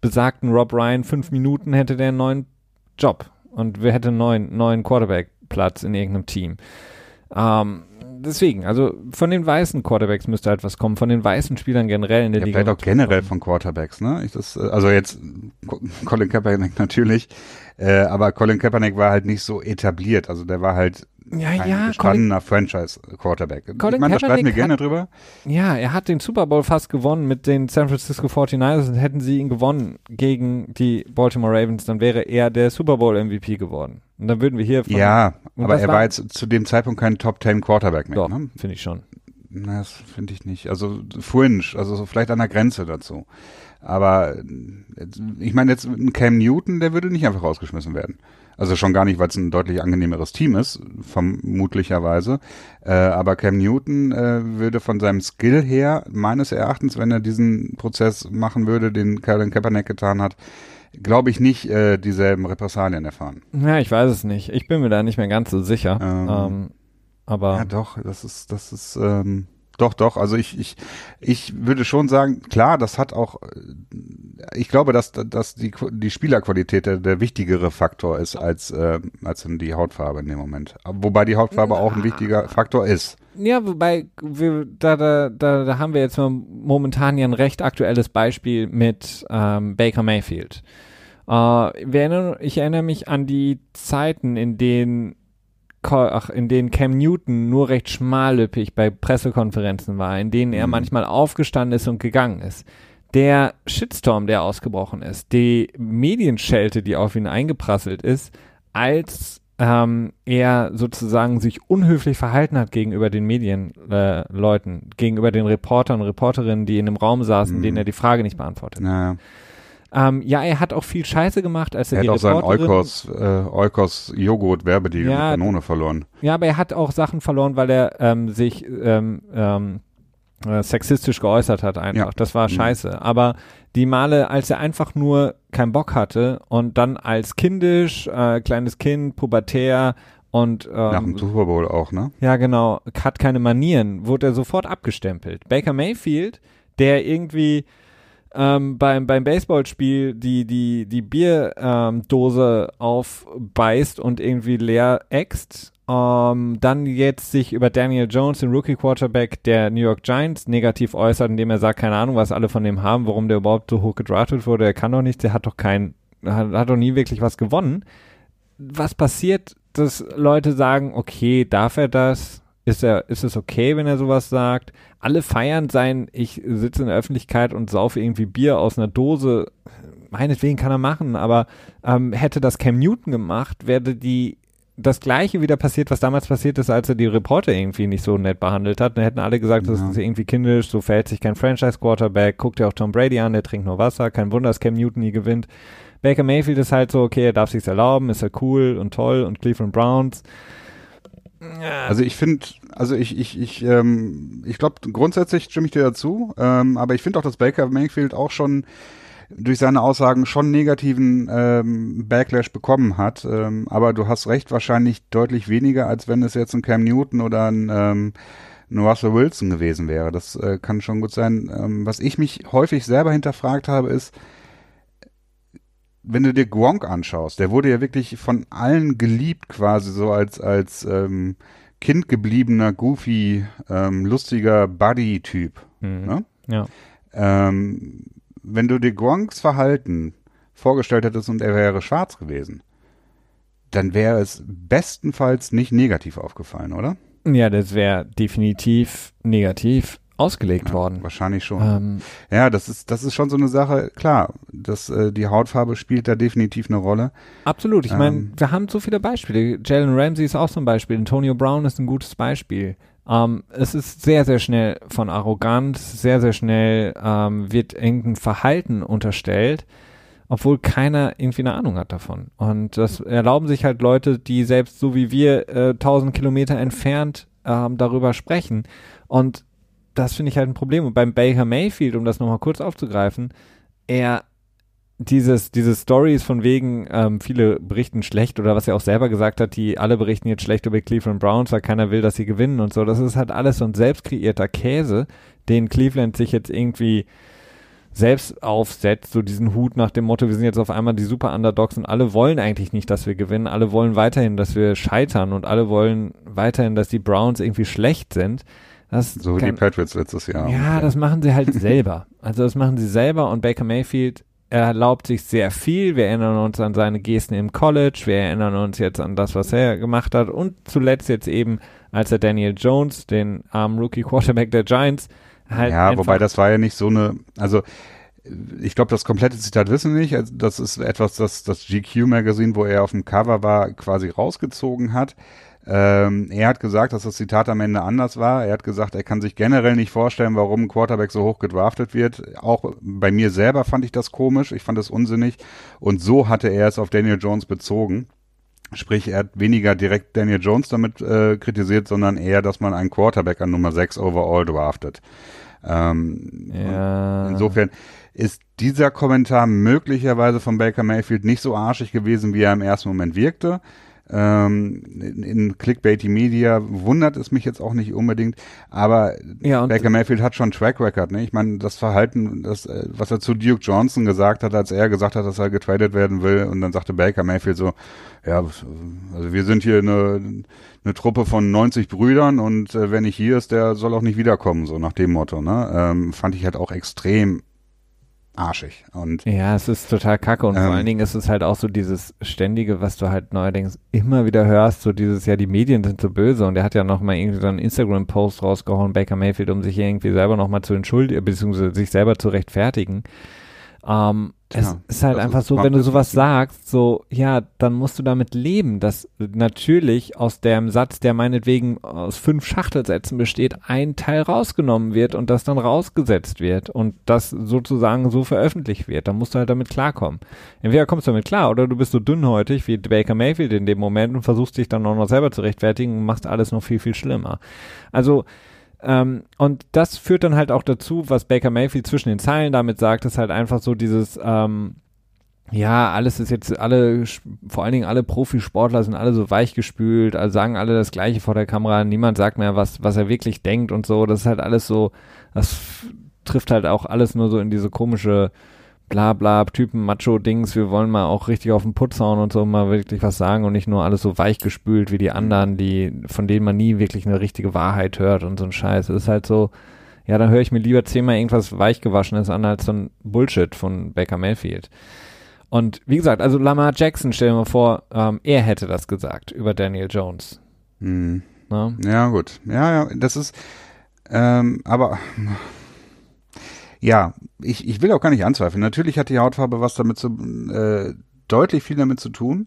besagten Rob Ryan fünf Minuten hätte der einen neuen Job und wir hätten einen neuen, neuen Quarterback-Platz in irgendeinem Team. Ähm, deswegen, also von den weißen Quarterbacks müsste halt was kommen, von den weißen Spielern generell in der ja, Liga. Vielleicht auch generell von Quarterbacks, ne? Ich das, also jetzt Colin Kaepernick natürlich, äh, aber Colin Kaepernick war halt nicht so etabliert, also der war halt ja, ein ja, gestandener Franchise-Quarterback. Ich meine, da streiten wir gerne drüber. Ja, er hat den Super Bowl fast gewonnen mit den San Francisco 49ers und hätten sie ihn gewonnen gegen die Baltimore Ravens, dann wäre er der Super Bowl MVP geworden. Und dann würden wir hier von, Ja, aber er war, jetzt zu dem Zeitpunkt kein Top 10 Quarterback mehr. Doch, ne? finde ich schon. Na, das finde ich nicht. Also Fringe, also so vielleicht an der Grenze dazu. Aber ich meine jetzt ein Cam Newton, der würde nicht einfach rausgeschmissen werden. Also schon gar nicht, weil es ein deutlich angenehmeres Team ist, vermutlicherweise. Äh, aber Cam Newton äh, würde von seinem Skill her, meines Erachtens, wenn er diesen Prozess machen würde, den Colin Kaepernick getan hat, glaube ich nicht äh, dieselben Repressalien erfahren. Ja, ich weiß es nicht. Ich bin mir da nicht mehr ganz so sicher. Ähm, ähm, aber ja, doch, das ist, das ist, ähm, doch, doch. Also ich, ich, ich würde schon sagen, klar, das hat auch, äh, ich glaube, dass, dass die, die Spielerqualität der, der wichtigere Faktor ist als, äh, als die Hautfarbe in dem Moment. Wobei die Hautfarbe auch ein wichtiger Faktor ist. Ja, wobei wir, da, da, da, da haben wir jetzt momentan ja ein recht aktuelles Beispiel mit ähm, Baker Mayfield. Äh, ich erinnere mich an die Zeiten, in denen ach, in denen Cam Newton nur recht schmallippig bei Pressekonferenzen war, in denen er mhm. manchmal aufgestanden ist und gegangen ist. Der Shitstorm, der ausgebrochen ist, die Medienschelte, die auf ihn eingeprasselt ist, als ähm, er sozusagen sich unhöflich verhalten hat gegenüber den Medienleuten, äh, gegenüber den Reportern und Reporterinnen, die in einem Raum saßen, mhm. denen er die Frage nicht beantwortet. Naja. Ähm, ja, er hat auch viel Scheiße gemacht, als er, er die hat auch seinen Eukos, äh, Eukos Joghurt Werbedeal ja, mit Kanone verloren. Ja, aber er hat auch Sachen verloren, weil er ähm, sich ähm, ähm, äh, sexistisch geäußert hat einfach. Ja. Das war mhm. scheiße. Aber die Male, als er einfach nur keinen Bock hatte und dann als kindisch, äh, kleines Kind, pubertär und ähm, nach dem Super Bowl auch, ne? Ja, genau, hat keine Manieren, wurde er sofort abgestempelt. Baker Mayfield, der irgendwie ähm, beim, beim Baseballspiel die, die, die Bierdose ähm, aufbeißt und irgendwie leer äxt. Ähm, dann jetzt sich über Daniel Jones, den Rookie Quarterback der New York Giants, negativ äußert, indem er sagt, keine Ahnung, was alle von dem haben, warum der überhaupt so hoch gedraftet wurde. Er kann doch nichts, der hat doch kein, hat, hat doch nie wirklich was gewonnen. Was passiert, dass Leute sagen, okay, darf er das? Ist er, ist es okay, wenn er sowas sagt? Alle feiern sein, ich sitze in der Öffentlichkeit und saufe irgendwie Bier aus einer Dose. Meinetwegen kann er machen, aber ähm, hätte das Cam Newton gemacht, wäre die das gleiche wieder passiert, was damals passiert ist, als er die Reporter irgendwie nicht so nett behandelt hat. Dann hätten alle gesagt, ja. das ist irgendwie kindisch, so verhält sich kein Franchise-Quarterback, guckt ja auch Tom Brady an, der trinkt nur Wasser, kein Wunder, dass Cam Newton nie gewinnt. Baker Mayfield ist halt so, okay, er darf sich's erlauben, ist ja cool und toll und Cleveland Browns. Also ich finde, also ich, ich, ich, ähm, ich glaube, grundsätzlich stimme ich dir dazu, ähm, aber ich finde auch, dass Baker Mayfield auch schon durch seine Aussagen schon negativen ähm, Backlash bekommen hat. Ähm, aber du hast recht, wahrscheinlich deutlich weniger, als wenn es jetzt ein Cam Newton oder ein, ähm, ein Russell Wilson gewesen wäre. Das äh, kann schon gut sein. Ähm, was ich mich häufig selber hinterfragt habe, ist, wenn du dir Gronk anschaust, der wurde ja wirklich von allen geliebt, quasi so als, als ähm, Kind gebliebener, goofy, ähm, lustiger Buddy-Typ. Mhm. Ne? Ja. Ähm, wenn du dir Gronks Verhalten vorgestellt hättest und er wäre schwarz gewesen, dann wäre es bestenfalls nicht negativ aufgefallen, oder? Ja, das wäre definitiv negativ ausgelegt ja, worden. Wahrscheinlich schon. Ähm, ja, das ist, das ist schon so eine Sache, klar, das, äh, die Hautfarbe spielt da definitiv eine Rolle. Absolut. Ich ähm, meine, wir haben so viele Beispiele. Jalen Ramsey ist auch so ein Beispiel. Antonio Brown ist ein gutes Beispiel. Ähm, es ist sehr, sehr schnell von Arroganz, sehr, sehr schnell ähm, wird irgendein Verhalten unterstellt, obwohl keiner irgendwie eine Ahnung hat davon. Und das erlauben sich halt Leute, die selbst so wie wir äh, tausend Kilometer entfernt ähm, darüber sprechen. Und das finde ich halt ein Problem. Und beim Baker Mayfield, um das nochmal kurz aufzugreifen, er dieses, diese Stories von wegen, ähm, viele berichten schlecht oder was er auch selber gesagt hat, die alle berichten jetzt schlecht über Cleveland Browns, weil keiner will, dass sie gewinnen und so. Das ist halt alles so ein selbst kreierter Käse, den Cleveland sich jetzt irgendwie selbst aufsetzt, so diesen Hut nach dem Motto, wir sind jetzt auf einmal die super Underdogs und alle wollen eigentlich nicht, dass wir gewinnen, alle wollen weiterhin, dass wir scheitern und alle wollen weiterhin, dass die Browns irgendwie schlecht sind. Das so wie die Patriots letztes Jahr. Ja, das machen sie halt selber. Also das machen sie selber und Baker Mayfield er erlaubt sich sehr viel. Wir erinnern uns an seine Gesten im College, wir erinnern uns jetzt an das, was er gemacht hat und zuletzt jetzt eben, als er Daniel Jones, den armen Rookie Quarterback der Giants, halt. Ja, wobei das war ja nicht so eine, also ich glaube, das komplette Zitat wissen wir nicht. Also das ist etwas, das das GQ Magazine, wo er auf dem Cover war, quasi rausgezogen hat. Ähm, er hat gesagt, dass das Zitat am Ende anders war. Er hat gesagt, er kann sich generell nicht vorstellen, warum ein Quarterback so hoch gedraftet wird. Auch bei mir selber fand ich das komisch. Ich fand es unsinnig. Und so hatte er es auf Daniel Jones bezogen. Sprich, er hat weniger direkt Daniel Jones damit äh, kritisiert, sondern eher, dass man einen Quarterback an Nummer 6 overall draftet. Ähm, ja. Insofern ist dieser Kommentar möglicherweise von Baker Mayfield nicht so arschig gewesen, wie er im ersten Moment wirkte ähm, in, Clickbaity Media wundert es mich jetzt auch nicht unbedingt, aber ja, Baker Mayfield hat schon Track Record, ne? Ich meine, das Verhalten, das, äh, was er zu Duke Johnson gesagt hat, als er gesagt hat, dass er getradet werden will, und dann sagte Baker Mayfield so, ja, also wir sind hier eine, eine Truppe von 90 Brüdern und äh, wer nicht hier ist, der soll auch nicht wiederkommen, so nach dem Motto, ne? Ähm, fand ich halt auch extrem arschig. Und ja, es ist total kacke und ähm, vor allen Dingen ist es halt auch so dieses ständige, was du halt neuerdings immer wieder hörst, so dieses, ja, die Medien sind so böse und er hat ja nochmal irgendwie so einen Instagram-Post rausgehauen, Baker Mayfield, um sich irgendwie selber nochmal zu entschuldigen, beziehungsweise sich selber zu rechtfertigen. Ähm, es ja, ist halt einfach so, wenn du sowas sagst, so, ja, dann musst du damit leben, dass natürlich aus dem Satz, der meinetwegen aus fünf Schachtelsätzen besteht, ein Teil rausgenommen wird und das dann rausgesetzt wird und das sozusagen so veröffentlicht wird. Dann musst du halt damit klarkommen. Entweder kommst du damit klar oder du bist so dünnhäutig wie Baker Mayfield in dem Moment und versuchst dich dann auch noch selber zu rechtfertigen und machst alles noch viel, viel schlimmer. Also, ähm, und das führt dann halt auch dazu, was Baker Mayfield zwischen den Zeilen damit sagt, ist halt einfach so dieses, ähm, ja, alles ist jetzt, alle, vor allen Dingen alle Profisportler sind alle so weichgespült, also sagen alle das Gleiche vor der Kamera, niemand sagt mehr, was, was er wirklich denkt und so, das ist halt alles so, das trifft halt auch alles nur so in diese komische, bla Typen, Macho-Dings, wir wollen mal auch richtig auf den Putz hauen und so mal wirklich was sagen und nicht nur alles so weichgespült wie die mhm. anderen, die, von denen man nie wirklich eine richtige Wahrheit hört und so ein Scheiß. Es ist halt so, ja, dann höre ich mir lieber zehnmal irgendwas weichgewaschenes an als so ein Bullshit von Baker Mayfield. Und wie gesagt, also Lamar Jackson, stell dir mal vor, ähm, er hätte das gesagt über Daniel Jones. Mhm. Ne? Ja, gut. Ja, ja, das ist, ähm, aber ja, ich, ich will auch gar nicht anzweifeln. Natürlich hat die Hautfarbe was damit zu, äh, deutlich viel damit zu tun.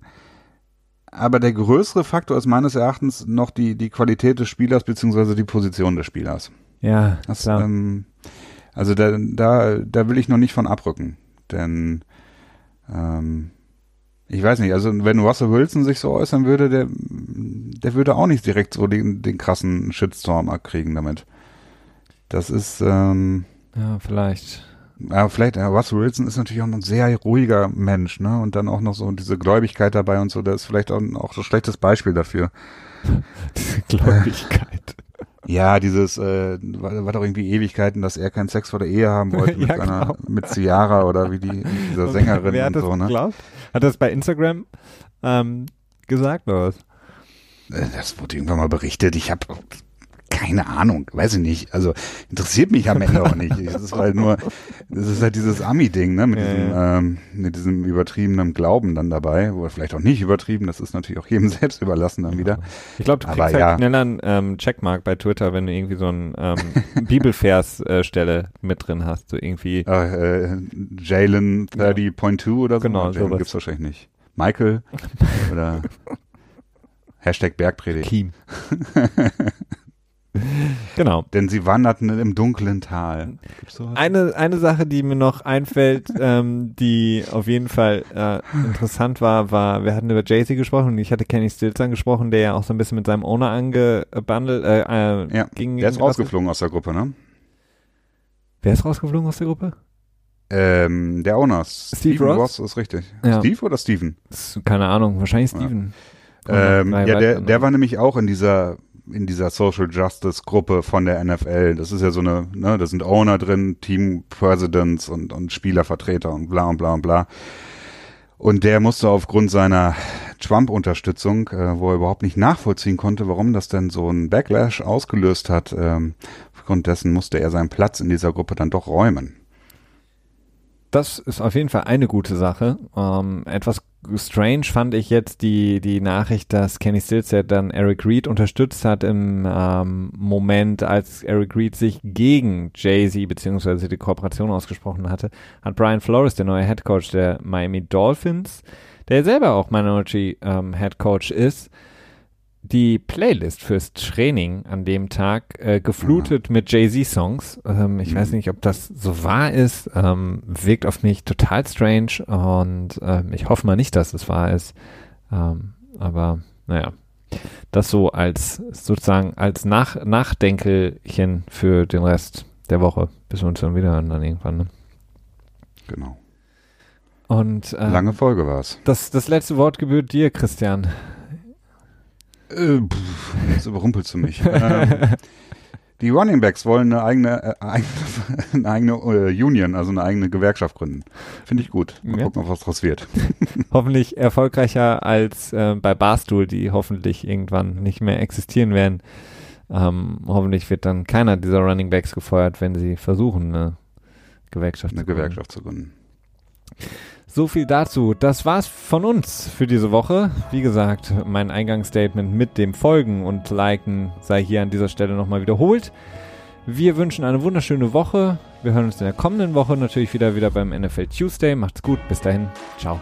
Aber der größere Faktor ist meines Erachtens noch die, die Qualität des Spielers beziehungsweise die Position des Spielers. Ja, Das, klar. ähm, also da, da, da will ich noch nicht von abrücken. Denn ähm, ich weiß nicht, also wenn Russell Wilson sich so äußern würde, der, der würde auch nicht direkt so den, den krassen Shitstorm abkriegen damit. Das ist, ähm, ja, vielleicht. ja, vielleicht, ja, Russell Wilson ist natürlich auch ein sehr ruhiger Mensch, ne? Und dann auch noch so diese Gläubigkeit dabei und so, der ist vielleicht auch, auch so ein schlechtes Beispiel dafür. Diese Gläubigkeit. Ja, dieses, äh, war, war doch irgendwie Ewigkeiten, dass er keinen Sex vor der Ehe haben wollte mit Ja, seiner, genau. mit Ciara oder wie die, dieser Sängerin Wer hat und das so, ne? geglaubt? Hat das bei Instagram ähm, gesagt oder was? Äh, Das wurde irgendwann mal berichtet. Ich habe keine Ahnung, weiß ich nicht. Also interessiert mich am Ende auch nicht. Es ist halt nur, es ist halt dieses Ami-Ding, ne, mit Ja, diesem, Ähm, mit diesem übertriebenen Glauben dann dabei, oder vielleicht auch nicht übertrieben. Das ist natürlich auch jedem selbst überlassen dann wieder. Ich glaube, du Aber kriegst halt ja. schneller einen ähm, Checkmark bei Twitter, wenn du irgendwie so ein ähm, Bibelvers-Stelle mit drin hast. So irgendwie. Äh, äh, Jalen 30.2 oder so. Genau, Jalen gibt's wahrscheinlich nicht. Michael oder Hashtag Bergpredigt. Kiem. Genau. Denn sie wanderten im dunklen Tal. Eine, eine Sache, die mir noch einfällt, ähm, die auf jeden Fall äh, interessant war, war, wir hatten über Jay-Z gesprochen und ich hatte Kenny Stills angesprochen, der ja auch so ein bisschen mit seinem Owner angebundelt äh, äh, ja, ging. der ist rausgeflogen aus der Gruppe, ne? Wer ist rausgeflogen aus der Gruppe? Ähm, der Owner, Steve Ross? ist richtig. Ja. Steve oder Steven? Keine Ahnung, wahrscheinlich Steven. Ähm, Drei ja, der, der noch. war nämlich auch in dieser in dieser Social Justice Gruppe von der NFL. Das ist ja so eine, ne, da sind Owner drin, Team Presidents und, und Spielervertreter und bla und bla und bla. Und der musste aufgrund seiner Trump-Unterstützung, äh, wo er überhaupt nicht nachvollziehen konnte, warum das denn so ein Backlash ausgelöst hat, ähm, aufgrund dessen musste er seinen Platz in dieser Gruppe dann doch räumen. Das ist auf jeden Fall eine gute Sache. Ähm, etwas strange fand ich jetzt die, die Nachricht, dass Kenny Stills ja dann Eric Reed unterstützt hat im ähm, Moment, als Eric Reed sich gegen Jay-Z beziehungsweise die Kooperation ausgesprochen hatte, hat Brian Flores, der neue Head Coach der Miami Dolphins, der selber auch Minority ähm, Head Coach ist, die Playlist fürs Training an dem Tag äh, geflutet mit Jay-Z-Songs. Ähm, ich Mhm. weiß nicht, ob das so wahr ist. Ähm, wirkt auf mich total strange und ähm, ich hoffe mal nicht, dass es wahr ist. Ähm, aber naja, das so als sozusagen als Nach Nachdenkelchen für den Rest der Woche, bis wir uns dann wieder hören dann irgendwann. Ne? Genau. Und ähm, Lange Folge war's. das, das letzte Wort gebührt dir, Christian. Äh, pff, jetzt überrumpelst du mich. ähm, die Running Backs wollen eine eigene, äh, eigene, eine eigene äh, Union, also eine eigene Gewerkschaft gründen. Finde ich gut. Mal Ja. gucken, was draus wird. hoffentlich erfolgreicher als äh, bei Barstool, die hoffentlich irgendwann nicht mehr existieren werden. Ähm, hoffentlich wird dann keiner dieser Running Backs gefeuert, wenn sie versuchen, eine Gewerkschaft Eine zu gründen. Gewerkschaft zu gründen. So viel dazu. Das war's von uns für diese Woche. Wie gesagt, mein Eingangsstatement mit dem Folgen und Liken sei hier an dieser Stelle nochmal wiederholt. Wir wünschen eine wunderschöne Woche. Wir hören uns in der kommenden Woche natürlich wieder wieder beim NFL Tuesday. Macht's gut. Bis dahin. Ciao.